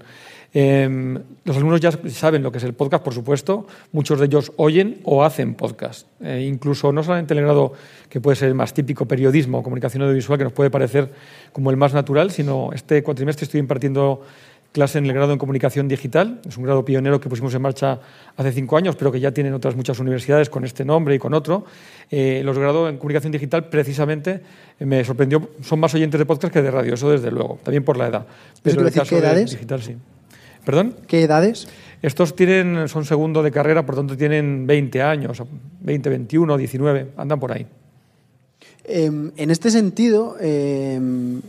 Em, los alumnos ya saben lo que es el podcast, por supuesto. Muchos de ellos oyen o hacen podcast. Eh, incluso no solamente en el grado que puede ser el más típico, periodismo o comunicación audiovisual, que nos puede parecer como el más natural, sino este cuatrimestre estoy impartiendo clase en el grado en comunicación digital. Es un grado pionero que pusimos en marcha hace cinco años, pero que ya tienen otras muchas universidades con este nombre y con otro. Eh, los grados en comunicación digital, precisamente, me sorprendió, son más oyentes de podcast que de radio, eso desde luego, también por la edad. Pero el caso ¿qué edades? digital sí. ¿Perdón? ¿Qué edades? Estos tienen, son segundo de carrera, por tanto tienen 20 años, 20, 21, 19, andan por ahí. Em, en este sentido, em,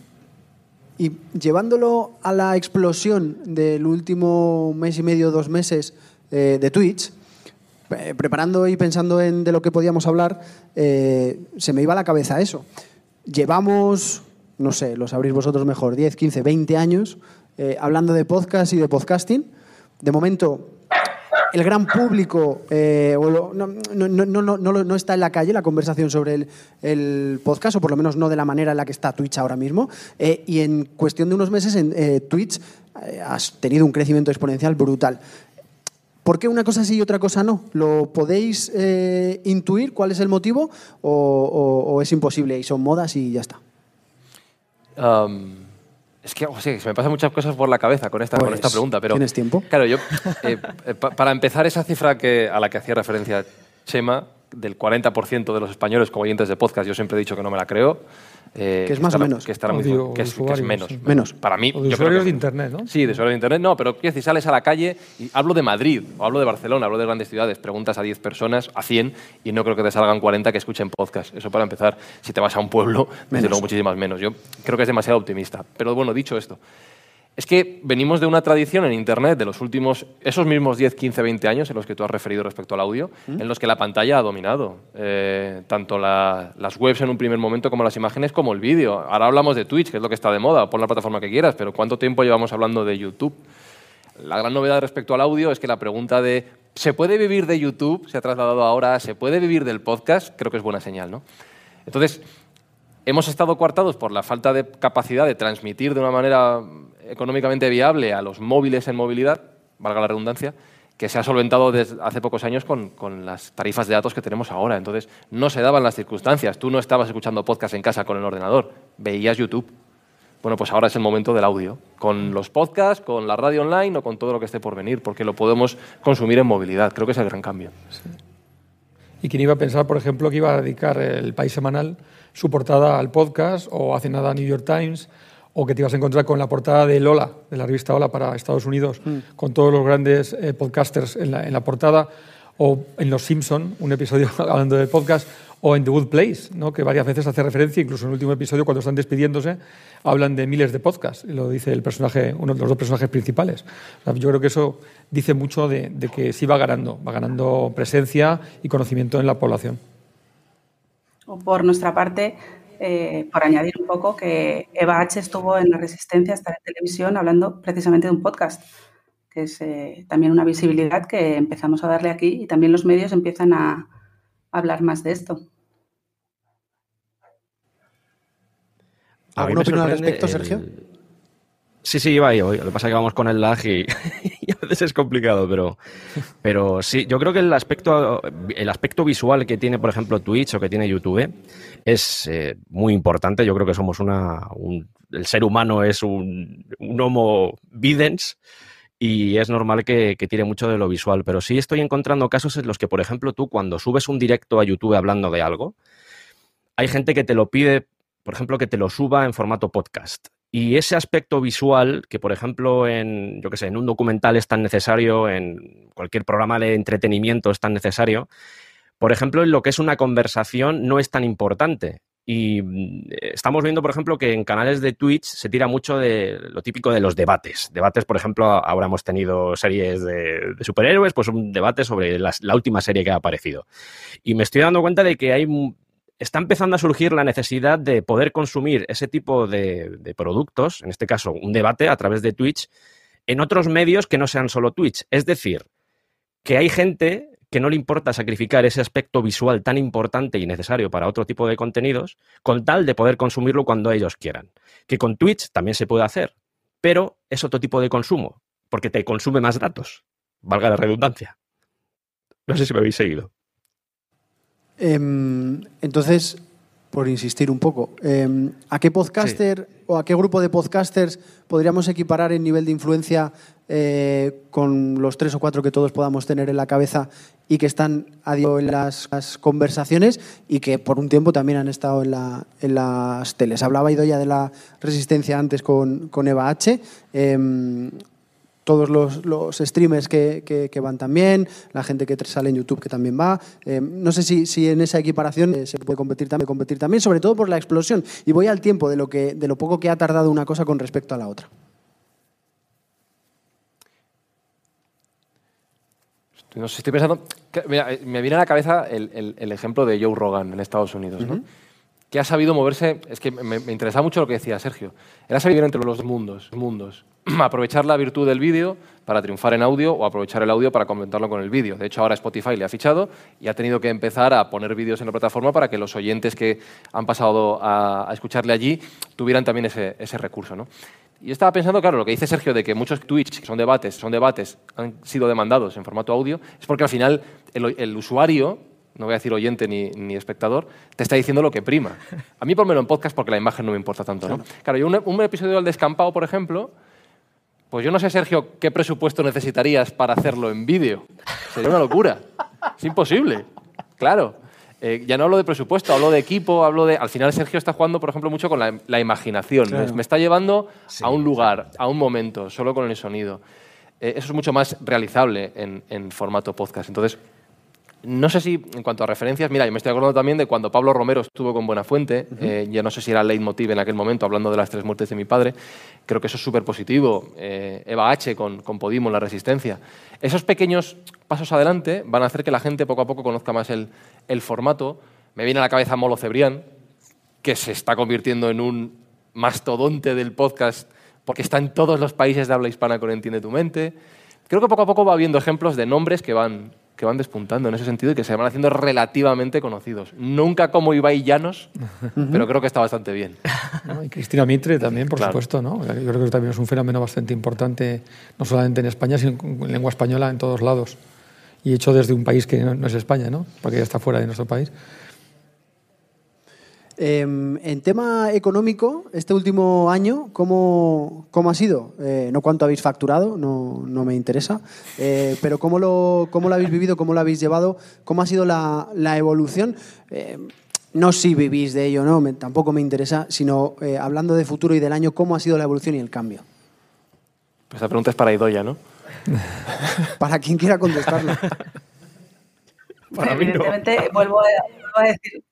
y llevándolo a la explosión del último mes y medio, dos meses eh, de Twitch, preparando y pensando en de lo que podíamos hablar, eh, se me iba a la cabeza eso. Llevamos, no sé, lo sabréis vosotros mejor, 10, 15, 20 años eh, hablando de podcast y de podcasting. De momento, el gran público eh, no, está en la calle la conversación sobre el, podcast, o por lo menos no de la manera en la que está Twitch ahora mismo. Eh, y en cuestión de unos meses en Twitch has tenido un crecimiento exponencial brutal. ¿Por qué una cosa sí y otra cosa no? ¿Lo podéis intuir cuál es el motivo o, es imposible y son modas y ya está? Um, es que, se me pasan muchas cosas por la cabeza con esta, con esta pues, pregunta, pero... ¿Tienes tiempo? Claro, yo, eh, eh, para empezar, esa cifra que, a la que hacía referencia Chema, del 40% de los españoles como oyentes de podcast, yo siempre he dicho que no me la creo. Eh, que es más o menos. Que, estará muy, que, es, menos. Menos. Para mí. O de usuarios de Internet, ¿no? Sí, de usuarios de Internet. No, pero decir, sales a la calle y hablo de Madrid, o hablo de Barcelona, hablo de grandes ciudades, preguntas a 10 personas, a 100, y no creo que te salgan 40 que escuchen podcast. Eso para empezar. Si te vas a un pueblo, desde luego muchísimas menos. Yo creo que es demasiado optimista. Pero bueno, dicho esto, es que venimos de una tradición en Internet de los últimos, esos mismos 10, 15, 20 años en los que tú has referido respecto al audio, ¿Mm? en los que la pantalla ha dominado. Eh, tanto las webs en un primer momento como las imágenes como el vídeo. Ahora hablamos de Twitch, que es lo que está de moda, pon la plataforma que quieras, pero ¿cuánto tiempo llevamos hablando de YouTube? La gran novedad respecto al audio es que la pregunta de ¿se puede vivir de YouTube? Se ha trasladado ahora, ¿se puede vivir del podcast? Creo que es buena señal, ¿no? Entonces, hemos estado coartados por la falta de capacidad de transmitir de una manera económicamente viable a los móviles en movilidad, valga la redundancia, que se ha solventado desde hace pocos años con, con, las tarifas de datos que tenemos ahora. Entonces, no se daban las circunstancias. Tú no estabas escuchando podcast en casa con el ordenador, veías YouTube. Bueno, pues ahora es el momento del audio, con los podcasts, con la radio online o con todo lo que esté por venir, porque lo podemos consumir en movilidad. Creo que es el gran cambio. ¿Y quién iba a pensar, por ejemplo, que iba a dedicar el País Semanal su portada al podcast o hace nada New York Times o que te ibas a encontrar con la portada de Lola, de la revista Hola para Estados Unidos, mm. con todos los grandes eh, podcasters en la, portada, o en Los Simpson, un episodio hablando de podcast, o en The Good Place, ¿no? que varias veces hace referencia, incluso en el último episodio, cuando están despidiéndose, hablan de miles de podcasts, lo dice el personaje, uno de los dos personajes principales. yo creo que eso dice mucho de, de que sí va ganando, va ganando presencia y conocimiento en la población. Por nuestra parte, eh, por añadir un poco, que Eva H. estuvo en La Resistencia, hasta en televisión, hablando precisamente de un podcast, que es eh, también una visibilidad que empezamos a darle aquí y también los medios empiezan a, hablar más de esto. ¿Alguna opinión al respecto, Sergio? Sí, sí, iba ahí Lo que pasa es que vamos con el lag y, a veces es complicado, pero, pero sí, yo creo que el aspecto, el aspecto visual que tiene, por ejemplo, Twitch o que tiene YouTube es eh, muy importante. Yo creo que somos una. el ser humano es un, homo videns y es normal que, que, tire mucho de lo visual. Pero sí estoy encontrando casos en los que, por ejemplo, tú cuando subes un directo a YouTube hablando de algo, hay gente que te lo pide, por ejemplo, que te lo suba en formato podcast. Y ese aspecto visual, que por ejemplo en, yo que sé, en un documental es tan necesario, en cualquier programa de entretenimiento es tan necesario, por ejemplo, en lo que es una conversación no es tan importante. Y mm, estamos viendo, por ejemplo, que en canales de Twitch se tira mucho de lo típico de los debates. Debates, por ejemplo, ahora hemos tenido series de, superhéroes, pues un debate sobre la última serie que ha aparecido. Y me estoy dando cuenta de que hay está empezando a surgir la necesidad de poder consumir ese tipo de, productos, en este caso un debate a través de Twitch, en otros medios que no sean solo Twitch. Es decir, que hay gente que no le importa sacrificar ese aspecto visual tan importante y necesario para otro tipo de contenidos, con tal de poder consumirlo cuando ellos quieran. Que con Twitch también se puede hacer, pero es otro tipo de consumo, porque te consume más datos, valga la redundancia. No sé si me habéis seguido. Em, entonces, por insistir un poco, em, ¿a qué podcaster a qué grupo de podcasters podríamos equiparar en nivel de influencia eh, con los tres o cuatro que todos podamos tener en la cabeza y que están a en las, conversaciones y que por un tiempo también han estado en, la- en las teles? Hablaba ya de la resistencia antes con, con Eva H. Em, todos los, los streamers que, que- que van también, la gente que sale en YouTube que también va. Eh, no sé si, si en esa equiparación eh, se puede competir también, competir también, sobre todo por la explosión. Y voy al tiempo de lo, que, de lo poco que ha tardado una cosa con respecto a la otra. No sé, estoy pensando. que- mira, eh, me viene a la cabeza el, el- el ejemplo de Joe Rogan en Estados Unidos, ¿no? Que ha sabido moverse. Es que me, me interesaba mucho lo que decía Sergio. Él ha sabido entre los dos mundos. mundos. aprovechar la virtud del vídeo para triunfar en audio o aprovechar el audio para comentarlo con el vídeo. De hecho, ahora Spotify le ha fichado y ha tenido que empezar a poner vídeos en la plataforma para que los oyentes que han pasado a, a escucharle allí tuvieran también ese, ese recurso, ¿no? Y estaba pensando, claro, lo que dice Sergio de que muchos Twitch, que son debates, son debates, han sido demandados en formato audio, es porque al final el, el usuario, no voy a decir oyente ni, ni espectador, te está diciendo lo que prima. A mí, por menos en podcast, porque la imagen no me importa tanto, ¿no? Claro, yo un, un episodio del descampado, por ejemplo, pues yo no sé, Sergio, qué presupuesto necesitarías para hacerlo en vídeo. Sería una locura. Es imposible. Claro. Eh, ya no hablo de presupuesto, hablo de equipo, hablo de... Al final Sergio está jugando, por ejemplo, mucho con la, la imaginación. Me- Me está llevando a un lugar, a un momento, solo con el sonido. Eh, eso es mucho más realizable en, en formato podcast. Entonces, no sé si en cuanto a referencias, mira, yo me estoy acordando también de cuando Pablo Romero estuvo con Buenafuente, eh, ya no sé si era leitmotiv en aquel momento, hablando de las tres muertes de mi padre, creo que eso es súper positivo. Eh, Eva H. con, con Podimo la Resistencia. Esos pequeños pasos adelante van a hacer que la gente poco a poco conozca más el, el formato. Me viene a la cabeza Molo Cebrián, que se está convirtiendo en un mastodonte del podcast porque está en todos los países de habla hispana con Entiende tu mente. Creo que poco a poco va habiendo ejemplos de nombres que van, que van despuntando en ese sentido y que se van haciendo relativamente conocidos. Nunca como Ibai Llanos, pero creo que está bastante bien. ¿no? Y Cristina Mitre también, por Claro. supuesto, ¿no? Yo creo que también es un fenómeno bastante importante, no solamente en España, sino en lengua española en todos lados. Y hecho desde un país que no, no es España, ¿no? Porque ya está fuera de nuestro país. Em, en tema económico, este último año, ¿cómo, cómo ha sido? Eh, no cuánto habéis facturado, no, no me interesa, eh, pero ¿cómo lo, ¿cómo lo habéis vivido? ¿Cómo lo habéis llevado? ¿Cómo ha sido la, la evolución? Eh, no si vivís de ello, no, me- tampoco me interesa, sino eh, hablando de futuro y del año, ¿cómo ha sido la evolución y el cambio? Pues esta pregunta es para Idoya, ¿no? Para quien quiera contestarlo. Para mí no. Evidentemente, vuelvo a, vuelvo a decir,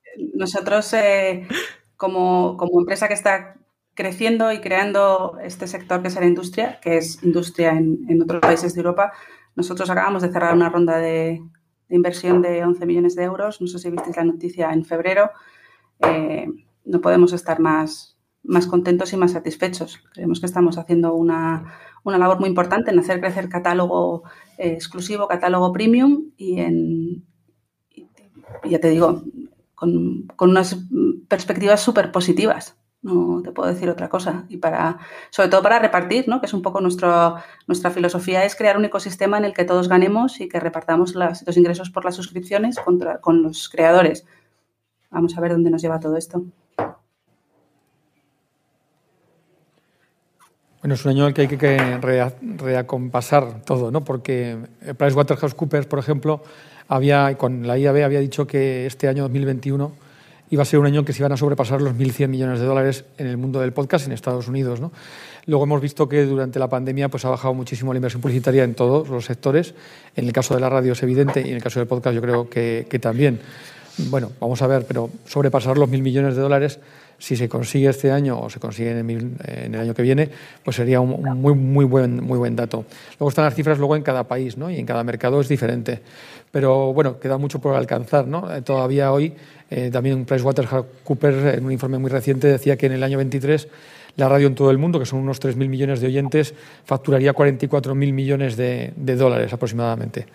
nosotros eh, como, empresa que está creciendo y creando este sector que es la industria, que es industria en, otros países de Europa, nosotros acabamos de cerrar una ronda de, inversión de 11 millones de euros. No sé si visteis la noticia en febrero. Eh, no podemos estar más, contentos y más satisfechos. Creemos que estamos haciendo una, labor muy importante en hacer crecer catálogo eh, exclusivo, catálogo premium y ya te digo, con, unas perspectivas súper positivas. No te puedo decir otra cosa. Y para, sobre todo para repartir, ¿no? que es un poco nuestro, nuestra filosofía, es crear un ecosistema en el que todos ganemos y que repartamos los ingresos por las suscripciones contra, con los creadores. Vamos a ver dónde nos lleva todo esto. Bueno, es un año en el que hay que- que rea- reacompasar todo, ¿no? Porque PricewaterhouseCoopers, por ejemplo, había, con la IAB había dicho que este año 2021 iba a ser un año que se iban a sobrepasar los 1.100 millones de dólares en el mundo del podcast en Estados Unidos. Luego hemos visto que durante la pandemia pues, ha bajado muchísimo la inversión publicitaria en todos los sectores. En el caso de la radio es evidente y en el caso del podcast yo creo que, también. Bueno, vamos a ver, pero sobrepasar los mil millones de dólares, si se consigue este año o se consigue en el, en el año que viene, pues sería un muy, muy, buen, muy buen dato. Luego están las cifras luego en cada país ¿no? y en cada mercado es diferente. Pero bueno, queda mucho por alcanzar. ¿no? Eh, Todavía hoy, eh, también PricewaterhouseCoopers, en un informe muy reciente, decía que en el año 23 la radio en todo el mundo, que son unos 3.000 millones de oyentes, facturaría 44.000 millones de, dólares aproximadamente.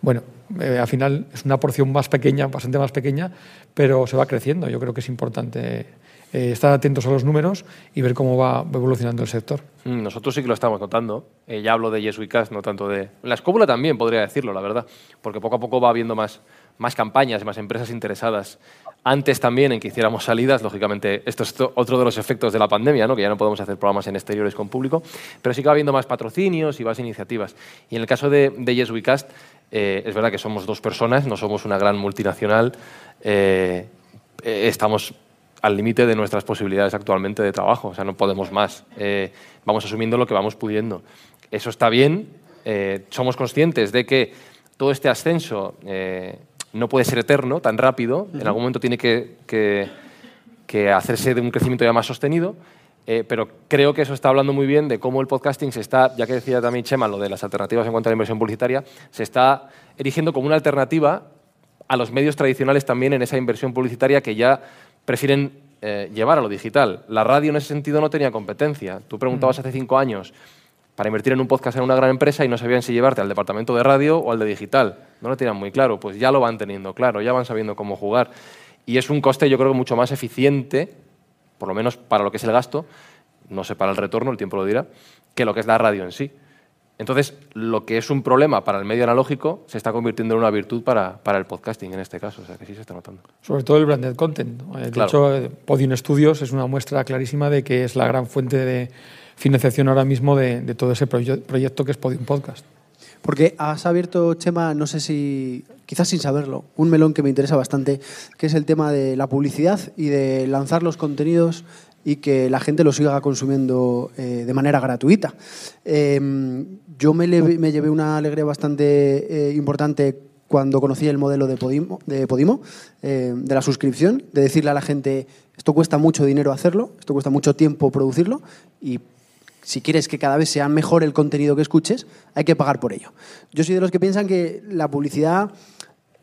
Bueno, eh, al final es una porción más pequeña, bastante más pequeña, pero se va creciendo. Yo creo que es importante eh, estar atentos a los números y ver cómo va evolucionando el sector. Mm, nosotros sí que lo estamos notando. Eh, ya hablo de Yes no tanto de... La escóbula también podría decirlo, la verdad, porque poco a poco va habiendo más, más campañas más empresas interesadas. Antes también en que hiciéramos salidas, lógicamente, esto es otro de los efectos de la pandemia, ¿no? que ya no podemos hacer programas en exteriores con público, pero sí que va habiendo más patrocinios y más iniciativas. Y en el caso de, de Yes eh, es verdad que somos dos personas, no somos una gran multinacional, estamos al límite de nuestras posibilidades actualmente de trabajo, o sea, no podemos más. Eh, vamos asumiendo lo que vamos pudiendo. Eso está bien, eh, somos conscientes de que todo este ascenso eh, no puede ser eterno, tan rápido, en algún momento tiene que, que, hacerse de un crecimiento ya más sostenido, pero creo que eso está hablando muy bien de cómo el podcasting se está, ya que decía también Chema lo de las alternativas en cuanto a la inversión publicitaria, se está erigiendo como una alternativa a los medios tradicionales también en esa inversión publicitaria que ya prefieren eh, llevar a lo digital. La radio en ese sentido no tenía competencia. Tú preguntabas hace cinco años para invertir en un podcast en una gran empresa y no sabían si llevarte al departamento de radio o al de digital. No lo tenían muy claro. Pues ya lo van teniendo claro, ya van sabiendo cómo jugar. Y es un coste, yo creo que mucho más eficiente, por lo menos para lo que es el gasto, no sé para el retorno, el tiempo lo dirá, que lo que es la radio en sí. Entonces, lo que es un problema para el medio analógico se está convirtiendo en una virtud para, para el podcasting en este caso, o sea que sí se está notando. Sobre todo el branded content. Eh, de hecho, eh, Podium Studios es una muestra clarísima de que es la gran fuente de financiación ahora mismo de, de todo ese proyecto que es Podium Podcast. Porque has abierto, Chema, no sé si, quizás sin saberlo, un melón que me interesa bastante, que es el tema de la publicidad y de lanzar los contenidos y que la gente lo siga consumiendo eh, de manera gratuita. Em, yo me, llevé una alegría bastante eh, importante cuando conocí el modelo de Podimo, de, Podimo eh, de la suscripción, de decirle a la gente, esto cuesta mucho dinero hacerlo, esto cuesta mucho tiempo producirlo y si quieres que cada vez sea mejor el contenido que escuches, hay que pagar por ello. Yo soy de los que piensan que la publicidad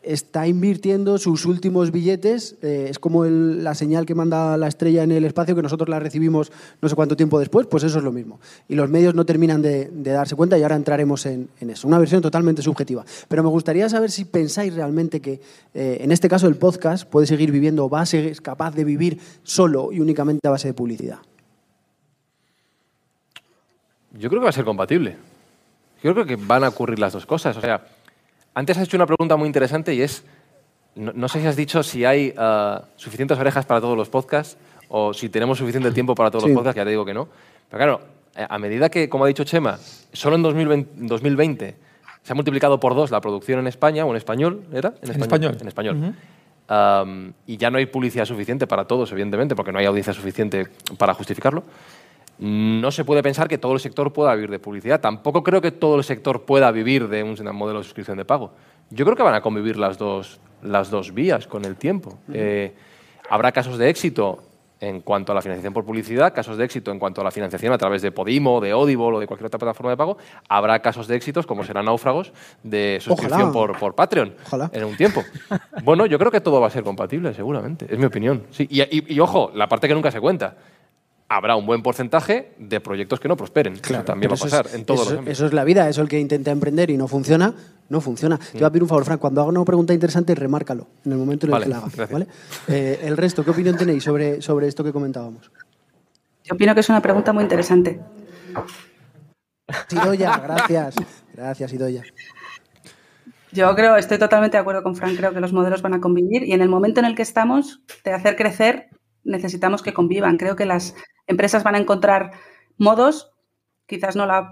está invirtiendo sus últimos billetes. Eh, es como la señal que manda la estrella en el espacio, que nosotros la recibimos no sé cuánto tiempo después, pues eso es lo mismo. Y los medios no terminan de, darse cuenta y ahora entraremos en, eso. Una versión totalmente subjetiva. Pero me gustaría saber si pensáis realmente que, eh, en este caso, el podcast puede seguir viviendo, va a ser capaz de vivir solo y únicamente a base de publicidad. Yo creo que va a ser compatible. Yo creo que van a ocurrir las dos cosas. O sea, antes has hecho una pregunta muy interesante y es, no, sé si has dicho si hay uh, suficientes orejas para todos los podcasts o si tenemos suficiente tiempo para todos los podcasts, ya te digo que no. Pero claro, eh, a medida que, como ha dicho Chema, solo en 2020, se ha multiplicado por dos la producción en España, o en español, ¿era? En español. En español. y ya no hay publicidad suficiente para todos, evidentemente, porque no hay audiencia suficiente para justificarlo no se puede pensar que todo el sector pueda vivir de publicidad. Tampoco creo que todo el sector pueda vivir de un modelo de suscripción de pago. Yo creo que van a convivir las dos, las dos vías con el tiempo. Eh, habrá casos de éxito en cuanto a la financiación por publicidad, casos de éxito en cuanto a la financiación a través de Podimo, de Audible o de cualquier otra plataforma de pago. Habrá casos de éxitos, como serán náufragos, de suscripción por, por, Patreon en un tiempo. bueno, yo creo que todo va a ser compatible, seguramente. Es mi opinión. Sí. y, ojo, la parte que nunca se cuenta habrá un buen porcentaje de proyectos que no prosperen. Claro, también va a pasar en todos eso, los Eso es la vida, eso el que intenta emprender y no funciona, no funciona. Te voy a pedir un favor, Frank, cuando haga una pregunta interesante, remárcalo en el momento en el que la haga. ¿vale? Eh, el resto, ¿qué opinión tenéis sobre, sobre esto que comentábamos? Yo opino que es una pregunta muy interesante. Sidoya, gracias. Gracias, Idoya. Yo creo, estoy totalmente de acuerdo con Frank, creo que los modelos van a convivir y en el momento en el que estamos, de hacer crecer, necesitamos que convivan. Creo que las empresas van a encontrar modos, quizás no la,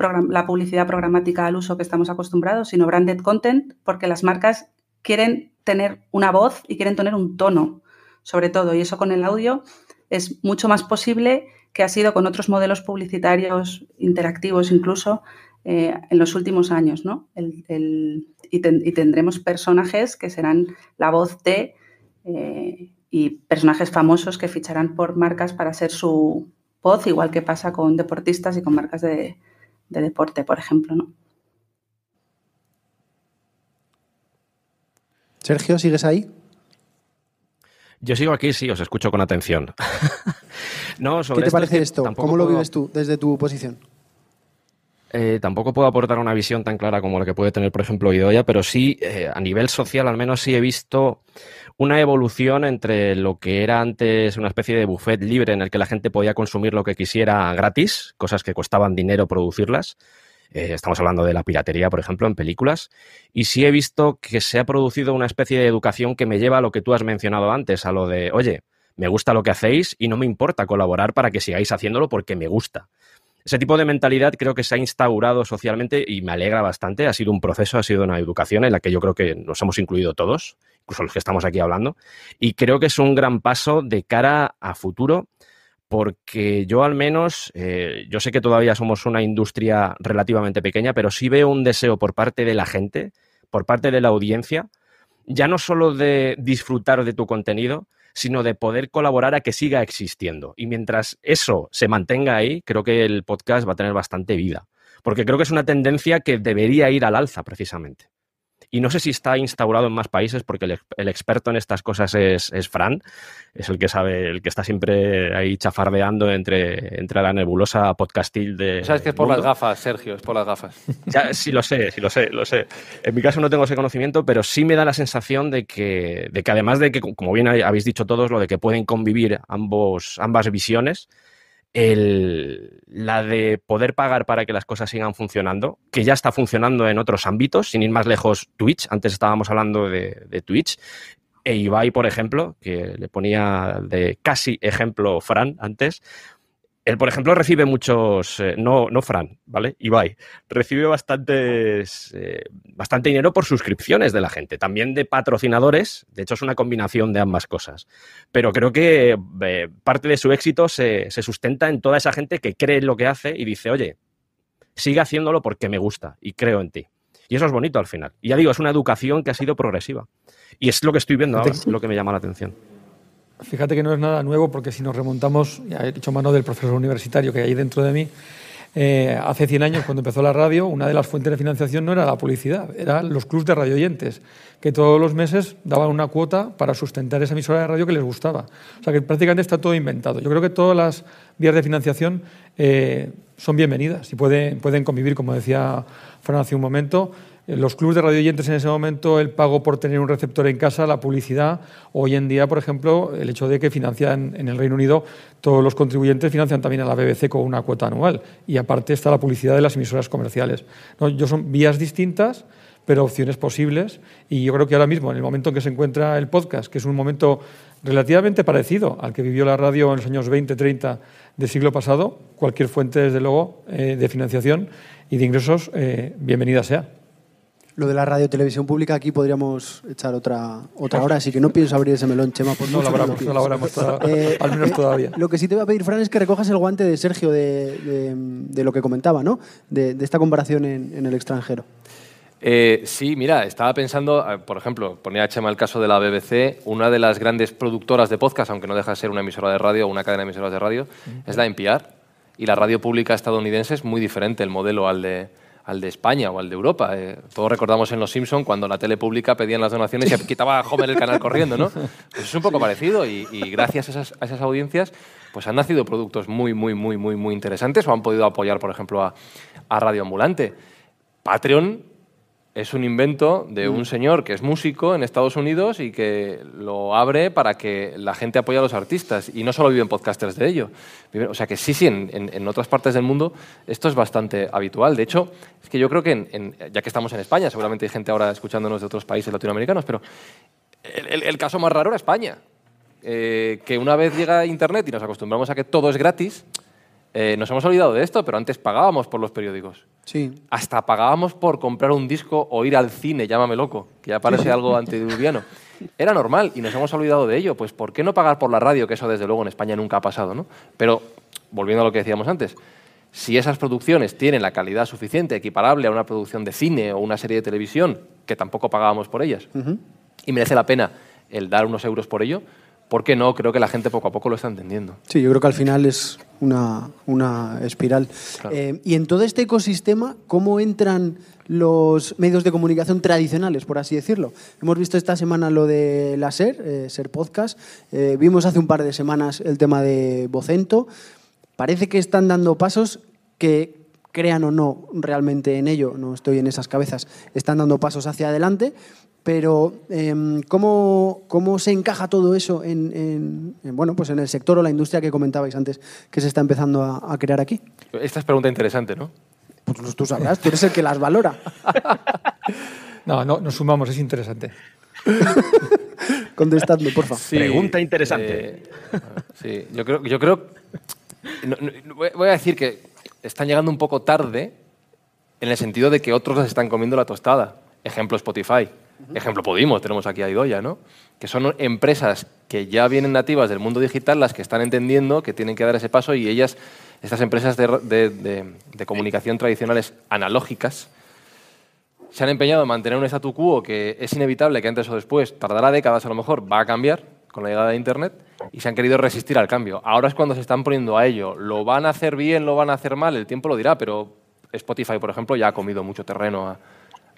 publicidad programática al uso que estamos acostumbrados, sino branded content, porque las marcas quieren tener una voz y quieren tener un tono, sobre todo, y eso con el audio es mucho más posible que ha sido con otros modelos publicitarios interactivos incluso eh, en los últimos años, ¿no? y, tendremos personajes que serán la voz de eh, y personajes famosos que ficharán por marcas para ser su voz, igual que pasa con deportistas y con marcas de, deporte, por ejemplo. ¿no? Sergio, ¿sigues ahí? Yo sigo aquí, sí, os escucho con atención. No, sobre ¿Qué te parece esto? ¿Cómo lo puedo- vives tú desde tu posición? Eh, tampoco puedo aportar una visión tan clara como la que puede tener, por ejemplo, Idoia, pero sí, eh, a nivel social, al menos sí he visto una evolución entre lo que era antes una especie de buffet libre en el que la gente podía consumir lo que quisiera gratis, cosas que costaban dinero producirlas. Eh, estamos hablando de la piratería, por ejemplo, en películas. Y sí he visto que se ha producido una especie de educación que me lleva a lo que tú has mencionado antes, a lo de, oye, me gusta lo que hacéis y no me importa colaborar para que sigáis haciéndolo porque me gusta. Ese tipo de mentalidad creo que se ha instaurado socialmente y me alegra bastante. Ha sido un proceso, ha sido una educación en la que yo creo que nos hemos incluido todos, incluso los que estamos aquí hablando. Y creo que es un gran paso de cara a futuro porque yo al menos, eh, yo sé que todavía somos una industria relativamente pequeña, pero sí veo un deseo por parte de la gente, por parte de la audiencia, ya no solo de disfrutar de tu contenido, sino de poder colaborar a que siga existiendo. Y mientras eso se mantenga ahí, creo que el podcast va a tener bastante vida. Porque creo que es una tendencia que debería ir al alza, precisamente. Y no sé si está instaurado en más países, porque el, el experto en estas cosas es, es, Fran, es el que sabe, el que está siempre ahí chafardeando entre, entre la nebulosa podcastil de. Sabes que es por mundo. las gafas, Sergio, es por las gafas. Ya, sí, lo sé, sí, lo sé, lo sé. En mi caso no tengo ese conocimiento, pero sí me da la sensación de que, de que además de que, como bien habéis dicho todos, lo de que pueden convivir ambos, ambas visiones, el, la de poder pagar para que las cosas sigan funcionando, que ya está funcionando en otros ámbitos, sin ir más lejos, Twitch. Antes estábamos hablando de, Twitch. E por ejemplo, que le ponía de casi ejemplo Fran antes, él, por ejemplo, recibe muchos, eh, no, no Fran, ¿vale? Ibai, recibe bastantes, eh, bastante dinero por suscripciones de la gente, también de patrocinadores, de hecho es una combinación de ambas cosas. Pero creo que eh, parte de su éxito se, se, sustenta en toda esa gente que cree en lo que hace y dice, oye, sigue haciéndolo porque me gusta y creo en ti. Y eso es bonito al final. Y ya digo, es una educación que ha sido progresiva. Y es lo que estoy viendo ahora, lo que me llama la atención. Fíjate que no es nada nuevo porque si nos remontamos, ya he dicho mano del profesor universitario que hay dentro de mí, eh, hace 100 años cuando empezó la radio, una de las fuentes de financiación no era la publicidad, eran los clubs de radioyentes, que todos los meses daban una cuota para sustentar esa emisora de radio que les gustaba. O sea que prácticamente está todo inventado. Yo creo que todas las vías de financiación eh, son bienvenidas y pueden, pueden convivir, como decía Fran hace un momento, los clubes de radioyentes en ese momento, el pago por tener un receptor en casa, la publicidad. Hoy en día, por ejemplo, el hecho de que financian en el Reino Unido, todos los contribuyentes financian también a la BBC con una cuota anual. Y aparte está la publicidad de las emisoras comerciales. Yo son vías distintas, pero opciones posibles. Y yo creo que ahora mismo, en el momento en que se encuentra el podcast, que es un momento relativamente parecido al que vivió la radio en los años 20, 30 del siglo pasado, cualquier fuente, desde luego, eh, de financiación y de ingresos, eh, bienvenida sea. Lo de la radio televisión pública aquí podríamos echar otra, otra hora, así que no pienso abrir ese melón, Chema. Por no, lo abramos, no lo abramos, eh, al menos todavía. Lo que sí te voy a pedir, Fran, es que recojas el guante de Sergio de, de, de lo que comentaba, ¿no? De, de esta comparación en, en el extranjero. Eh, sí, mira, estaba pensando, por ejemplo, ponía a Chema el caso de la BBC, una de las grandes productoras de podcast, aunque no deja de ser una emisora de radio o una cadena de emisoras de radio, es la NPR. Y la radio pública estadounidense es muy diferente el modelo al de, al de España o al de Europa. Eh, todos recordamos en Los Simpson cuando la tele pública pedían las donaciones y quitaba a Homer el canal corriendo, ¿no? Pues es un poco parecido y, y gracias a esas, a esas, audiencias pues han nacido productos muy, muy, muy, muy, muy interesantes o han podido apoyar, por ejemplo, a, a Radio Ambulante. Patreon es un invento de un señor que es músico en Estados Unidos y que lo abre para que la gente apoye a los artistas. Y no solo viven podcasters de ello. O sea que sí, sí, en, otras partes del mundo esto es bastante habitual. De hecho, es que yo creo que, en, ya que estamos en España, seguramente hay gente ahora escuchándonos de otros países latinoamericanos, pero el, el, el caso más raro era España. Eh, que una vez llega Internet y nos acostumbramos a que todo es gratis, eh, nos hemos olvidado de esto, pero antes pagábamos por los periódicos. Sí. Hasta pagábamos por comprar un disco o ir al cine, llámame loco, que ya parece algo antediluviano. Era normal y nos hemos olvidado de ello. Pues ¿por qué no pagar por la radio? Que eso desde luego en España nunca ha pasado, ¿no? Pero, volviendo a lo que decíamos antes, si esas producciones tienen la calidad suficiente, equiparable a una producción de cine o una serie de televisión, que tampoco pagábamos por ellas, uh -huh. y merece la pena el dar unos euros por ello, ¿por qué no? Creo que la gente poco a poco lo está entendiendo. Sí, yo creo que al final es una, una espiral. Eh, y en todo este ecosistema, ¿cómo entran los medios de comunicación tradicionales, por así decirlo? Hemos visto esta semana lo de la SER, eh, SER Podcast. Eh, vimos hace un par de semanas el tema de Vocento. Parece que están dando pasos que crean o no realmente en ello, no estoy en esas cabezas, están dando pasos hacia adelante, pero em, ¿cómo, ¿cómo, se encaja todo eso en, bueno, pues en el sector o la industria que comentabais antes que se está empezando a, crear aquí? Esta es pregunta interesante, ¿no? Pues tú sabrás, tú eres el que las valora. no, no, nos sumamos, es interesante. Contestadme, por favor. pregunta interesante. Eh, sí, yo creo, yo creo voy a decir que están llegando un poco tarde en el sentido de que otros les están comiendo la tostada. Ejemplo Spotify. Ejemplo Podimo, tenemos aquí a Idoya, ¿no? Que son empresas que ya vienen nativas del mundo digital, las que están entendiendo que tienen que dar ese paso y ellas, estas empresas de, comunicación tradicionales analógicas, se han empeñado en mantener un statu quo que es inevitable que antes o después, tardará décadas a lo mejor, va a cambiar con la llegada de Internet y se han querido resistir al cambio. Ahora es cuando se están poniendo a ello. ¿Lo van a hacer bien, lo van a hacer mal? El tiempo lo dirá, pero Spotify, por ejemplo, ya ha comido mucho terreno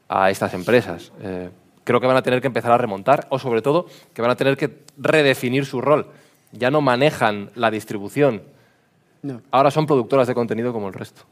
a, estas empresas. Eh, creo que van a tener que empezar a remontar o sobre todo que van a tener que redefinir su rol. Ya no manejan la distribución. Ahora son productoras de contenido como el resto.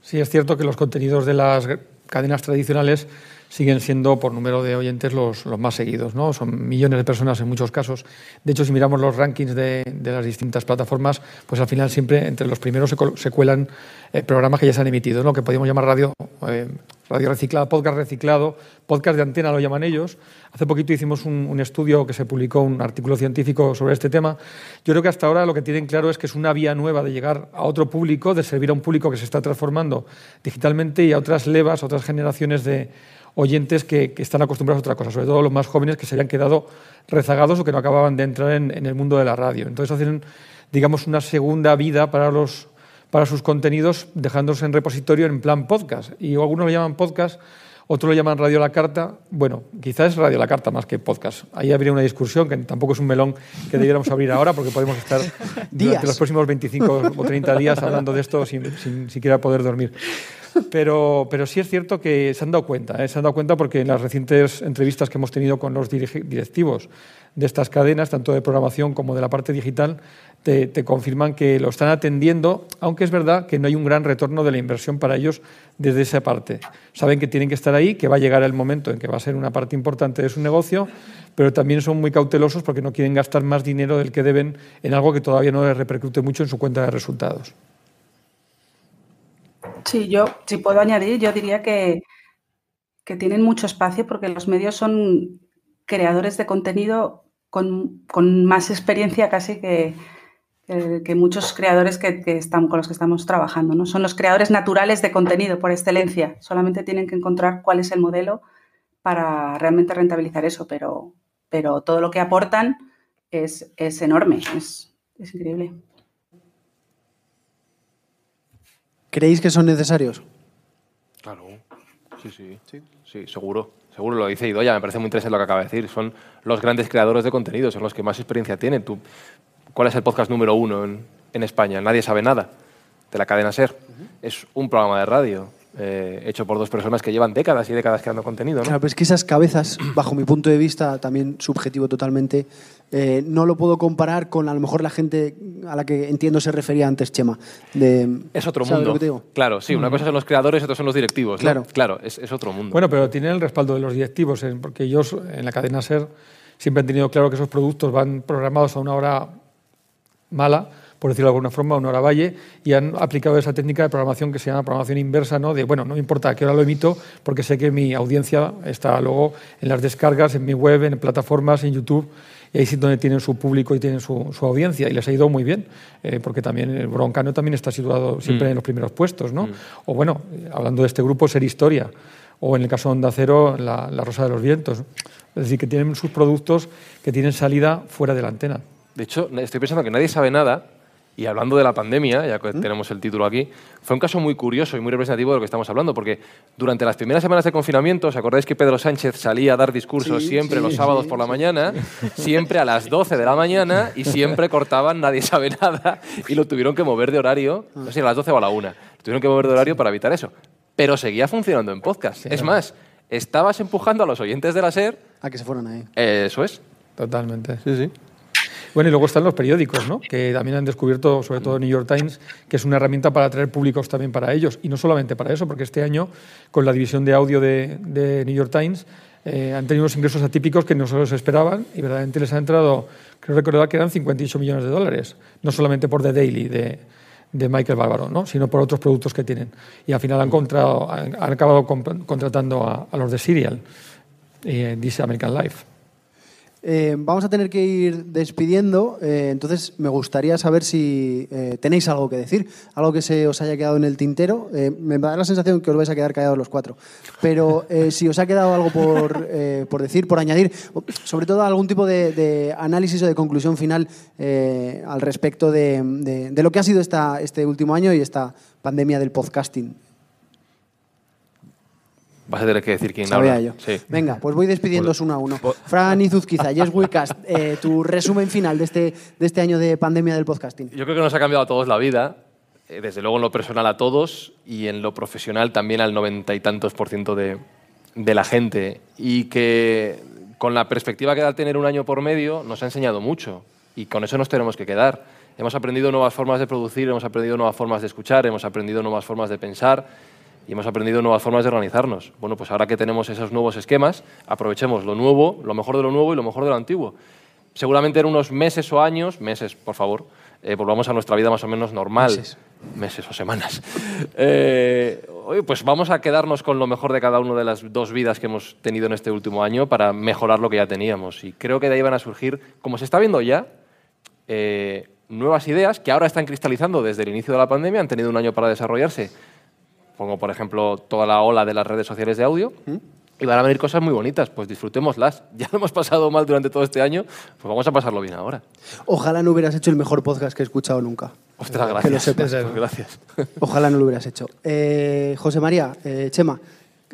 Sí, es cierto que los contenidos de las cadenas tradicionales siguen siendo por número de oyentes los, los, más seguidos. ¿no? Son millones de personas en muchos casos. De hecho, si miramos los rankings de, de las distintas plataformas, pues al final siempre entre los primeros se, cuelan eh, programas que ya se han emitido, ¿no? que podríamos llamar radio, eh, radio reciclado, podcast reciclado, podcast de antena lo llaman ellos. Hace poquito hicimos un, un, estudio que se publicó, un artículo científico sobre este tema. Yo creo que hasta ahora lo que tienen claro es que es una vía nueva de llegar a otro público, de servir a un público que se está transformando digitalmente y a otras levas, otras generaciones de oyentes que, están acostumbrados a otra cosa, sobre todo los más jóvenes que se habían quedado rezagados o que no acababan de entrar en, el mundo de la radio. Entonces hacen, digamos, una segunda vida para, los, para sus contenidos dejándose en repositorio en plan podcast. Y algunos lo llaman podcast, otros lo llaman radio a la carta. Bueno, quizás es radio a la carta más que podcast. Ahí habría una discusión que tampoco es un melón que debiéramos abrir ahora porque podemos estar durante los próximos 25 o 30 días hablando de esto sin, sin siquiera poder dormir. Pero, pero sí es cierto que se han dado cuenta, ¿eh? se han dado cuenta porque en las recientes entrevistas que hemos tenido con los directivos de estas cadenas, tanto de programación como de la parte digital, te, confirman que lo están atendiendo, aunque es verdad que no hay un gran retorno de la inversión para ellos desde esa parte. Saben que tienen que estar ahí, que va a llegar el momento en que va a ser una parte importante de su negocio, pero también son muy cautelosos porque no quieren gastar más dinero del que deben en algo que todavía no les repercute mucho en su cuenta de resultados. Sí, yo, si puedo añadir, yo diría que, que tienen mucho espacio porque los medios son creadores de contenido con, más experiencia casi que, que, muchos creadores que, están, con los que estamos trabajando. ¿no? Son los creadores naturales de contenido por excelencia. Solamente tienen que encontrar cuál es el modelo para realmente rentabilizar eso, pero, pero todo lo que aportan es, es enorme, es, es increíble. ¿Creéis que son necesarios? Claro, sí, sí, sí, sí, seguro. Seguro lo dice Idoya, me parece muy interesante lo que acaba de decir. Son los grandes creadores de contenido, son los que más experiencia tienen. ¿Tú, ¿Cuál es el podcast número uno en, en España? Nadie sabe nada de la cadena SER. Es un programa de radio eh, hecho por dos personas que llevan décadas y décadas creando contenido. ¿no? Claro, pero es que esas cabezas, bajo mi punto de vista, también subjetivo totalmente, eh, no lo puedo comparar con a lo mejor la gente a la que entiendo se refería antes Chema. De, es otro mundo. Claro, sí, una mm. cosa son los creadores y otra son los directivos. Claro, claro es, es, otro mundo. Bueno, pero tienen el respaldo de los directivos, ¿eh? porque ellos en la cadena SER siempre han tenido claro que esos productos van programados a una hora mala por decirlo de alguna forma, una hora valle, y han aplicado esa técnica de programación que se llama programación inversa, ¿no? de, bueno, no me importa a qué hora lo emito, porque sé que mi audiencia está luego en las descargas, en mi web, en plataformas, en YouTube, y ahí es donde tienen su público y tienen su, audiencia, y les ha ido muy bien, eh, porque también el Broncano también está situado siempre mm. en los primeros puestos, ¿no? Mm. O bueno, hablando de este grupo, Ser Historia, o en el caso de Onda Cero, la, la Rosa de los Vientos. Es decir, que tienen sus productos que tienen salida fuera de la antena. De hecho, estoy pensando que nadie sabe nada Y hablando de la pandemia, ya que tenemos el título aquí, fue un caso muy curioso y muy representativo de lo que estamos hablando, porque durante las primeras semanas de confinamiento, ¿os acordáis que Pedro Sánchez salía a dar discursos Sí, siempre sí, los sábados sí, por la mañana, siempre a las 12 de la mañana y siempre cortaban, nadie sabe nada, y lo tuvieron que mover de horario, no sé si a las 12 o a la 1, lo tuvieron que mover de horario para evitar eso. Pero seguía funcionando en podcast. Es más, estabas empujando a los oyentes de la SER, A que se fueran ahí. eso es. Totalmente. Sí, sí. Bueno, y luego están los periódicos, ¿no? que también han descubierto, sobre todo New York Times, que es una herramienta para atraer públicos también para ellos. Y no solamente para eso, porque este año, con la división de audio de, New York Times, eh, han tenido unos ingresos atípicos que no se los esperaban y verdaderamente les ha entrado, creo recordar que eran 58 millones de dólares, no solamente por The Daily de, Michael Bárbaro, ¿no? sino por otros productos que tienen. Y al final han, han, acabado contratando a, los de Serial, eh, This American Life. Eh, vamos a tener que ir despidiendo, eh, entonces me gustaría saber si eh, tenéis algo que decir, algo que se os haya quedado en el tintero. Me da la sensación que os vais a quedar callados los cuatro, pero si os ha quedado algo por, por decir, por añadir, sobre todo algún tipo de, análisis o de conclusión final al respecto de, de- de lo que ha sido esta, este último año y esta pandemia del podcasting. Vas a tener que decir quién Sabía habla. yo. Sí. Venga, pues voy despidiéndoos uno a uno. Fran Izuzquiza, Yes Wecast, eh, tu resumen final de este, de este año de pandemia del podcasting. Yo creo que nos ha cambiado a todos la vida, eh, desde luego en lo personal a todos y en lo profesional también al noventa y tantos por ciento de, de la gente. Y que con la perspectiva que da tener un año por medio nos ha enseñado mucho y con eso nos tenemos que quedar. Hemos aprendido nuevas formas de producir, hemos aprendido nuevas formas de escuchar, hemos aprendido nuevas formas de pensar y hemos aprendido nuevas formas de organizarnos. Bueno, pues ahora que tenemos esos nuevos esquemas, aprovechemos lo nuevo, lo mejor de lo nuevo y lo mejor de lo antiguo. Seguramente en unos meses o años, meses, por favor, eh, volvamos a nuestra vida más o menos normal. Meses. Meses o semanas. Eh, pues vamos a quedarnos con lo mejor de cada una de las dos vidas que hemos tenido en este último año para mejorar lo que ya teníamos. Y creo que de ahí van a surgir, como se está viendo ya, eh, nuevas ideas que ahora están cristalizando desde el inicio de la pandemia, han tenido un año para desarrollarse. Pongo, por ejemplo, toda la ola de las redes sociales de audio. Y van a venir cosas muy bonitas, pues disfrutémoslas. Ya lo hemos pasado mal durante todo este año, pues vamos a pasarlo bien ahora. Ojalá no hubieras hecho el mejor podcast que he escuchado nunca. Ostras, Que lo gracias. sepas. Pues gracias. Ojalá no lo hubieras hecho. Eh, José María, eh, Chema,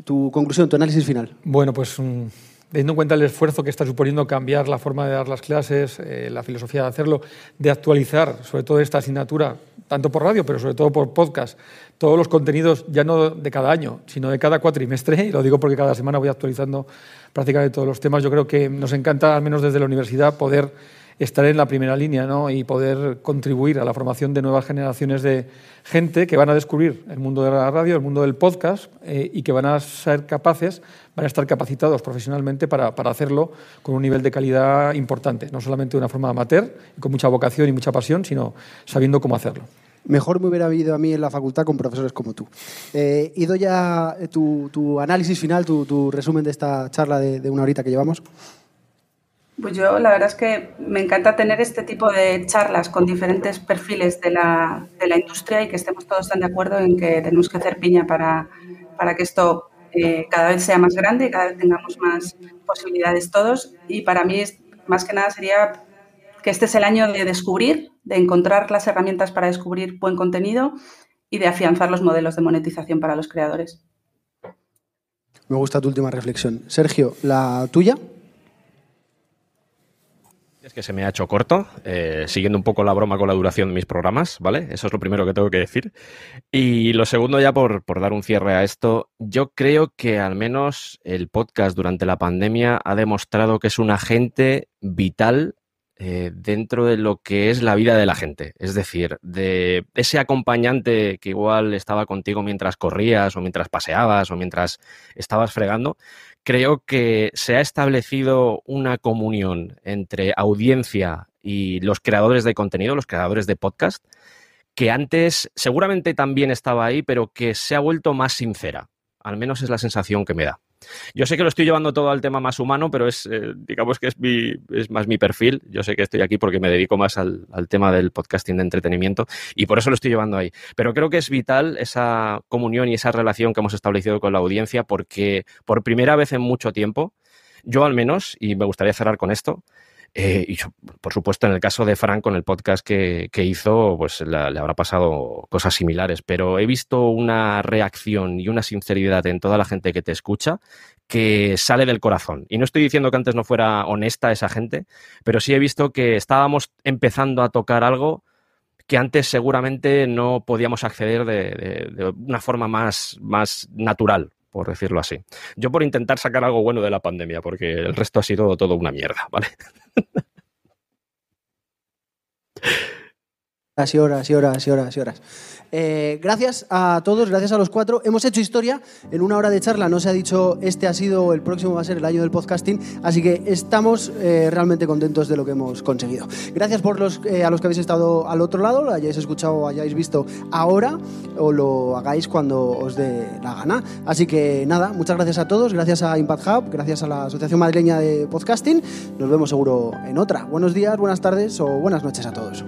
tu conclusión, tu análisis final. Bueno, pues mm, teniendo en cuenta el esfuerzo que está suponiendo cambiar la forma de dar las clases, eh, la filosofía de hacerlo, de actualizar sobre todo esta asignatura, tanto por radio, pero sobre todo por podcast, todos los contenidos ya no de cada año, sino de cada cuatrimestre, y lo digo porque cada semana voy actualizando prácticamente todos los temas, yo creo que nos encanta, al menos desde la universidad, poder estar en la primera línea ¿no? y poder contribuir a la formación de nuevas generaciones de gente que van a descubrir el mundo de la radio, el mundo del podcast eh, y que van a ser capaces, van a estar capacitados profesionalmente para, para hacerlo con un nivel de calidad importante, no solamente de una forma amateur con mucha vocación y mucha pasión, sino sabiendo cómo hacerlo. Mejor me hubiera habido a mí en la facultad con profesores como tú. Eh, Ido ya tu, tu análisis final, tu, resumen de esta charla de una horita que llevamos. Pues yo la verdad es que me encanta tener este tipo de charlas con diferentes perfiles de la, de la industria y que estemos todos tan de acuerdo en que tenemos que hacer piña para, para que esto eh, cada vez sea más grande y cada vez tengamos más posibilidades todos. Y para mí, más que nada, sería que este es el año de descubrir, de encontrar las herramientas para descubrir buen contenido y de afianzar los modelos de monetización para los creadores. Me gusta tu última reflexión. Sergio, la tuya. Es que se me ha hecho corto, eh, siguiendo un poco la broma con la duración de mis programas, ¿vale? Eso es lo primero que tengo que decir. Y lo segundo, ya por, por dar un cierre a esto, yo creo que al menos el podcast durante la pandemia ha demostrado que es un agente vital eh, dentro de lo que es la vida de la gente. Es decir, de ese acompañante que igual estaba contigo mientras corrías o mientras paseabas o mientras estabas fregando, creo que se ha establecido una comunión entre audiencia y los creadores de contenido, los creadores de podcast, que antes seguramente también estaba ahí, pero que se ha vuelto más sincera. Al menos es la sensación que me da. Yo sé que lo estoy llevando todo al tema más humano, pero es, eh, digamos que es, mi, es más mi perfil. Yo sé que estoy aquí porque me dedico más al, al tema del podcasting de entretenimiento y por eso lo estoy llevando ahí. Pero creo que es vital esa comunión y esa relación que hemos establecido con la audiencia porque por primera vez en mucho tiempo, yo al menos, y me gustaría cerrar con esto, Eh, y por supuesto, en el caso de Frank, con el podcast que, hizo, pues le habrá pasado cosas similares. Pero he visto una reacción y una sinceridad en toda la gente que te escucha que sale del corazón. Y no estoy diciendo que antes no fuera honesta esa gente, pero sí he visto que estábamos empezando a tocar algo que antes seguramente no podíamos acceder de, una forma más, más natural, por decirlo así. Yo por intentar sacar algo bueno de la pandemia, porque el resto ha sido todo una mierda, ¿vale? Y horas y horas y horas y horas. Eh, gracias a todos, gracias a los cuatro. Hemos hecho historia en una hora de charla. No se ha dicho este ha sido, el próximo va a ser el año del podcasting. Así que estamos eh, realmente contentos de lo que hemos conseguido. Gracias por los, eh, a los que habéis estado al otro lado, lo hayáis escuchado o hayáis visto ahora o lo hagáis cuando os dé la gana. Así que nada, muchas gracias a todos. Gracias a Impact Hub, gracias a la Asociación Madrileña de Podcasting. Nos vemos seguro en otra. Buenos días, buenas tardes o buenas noches a todos.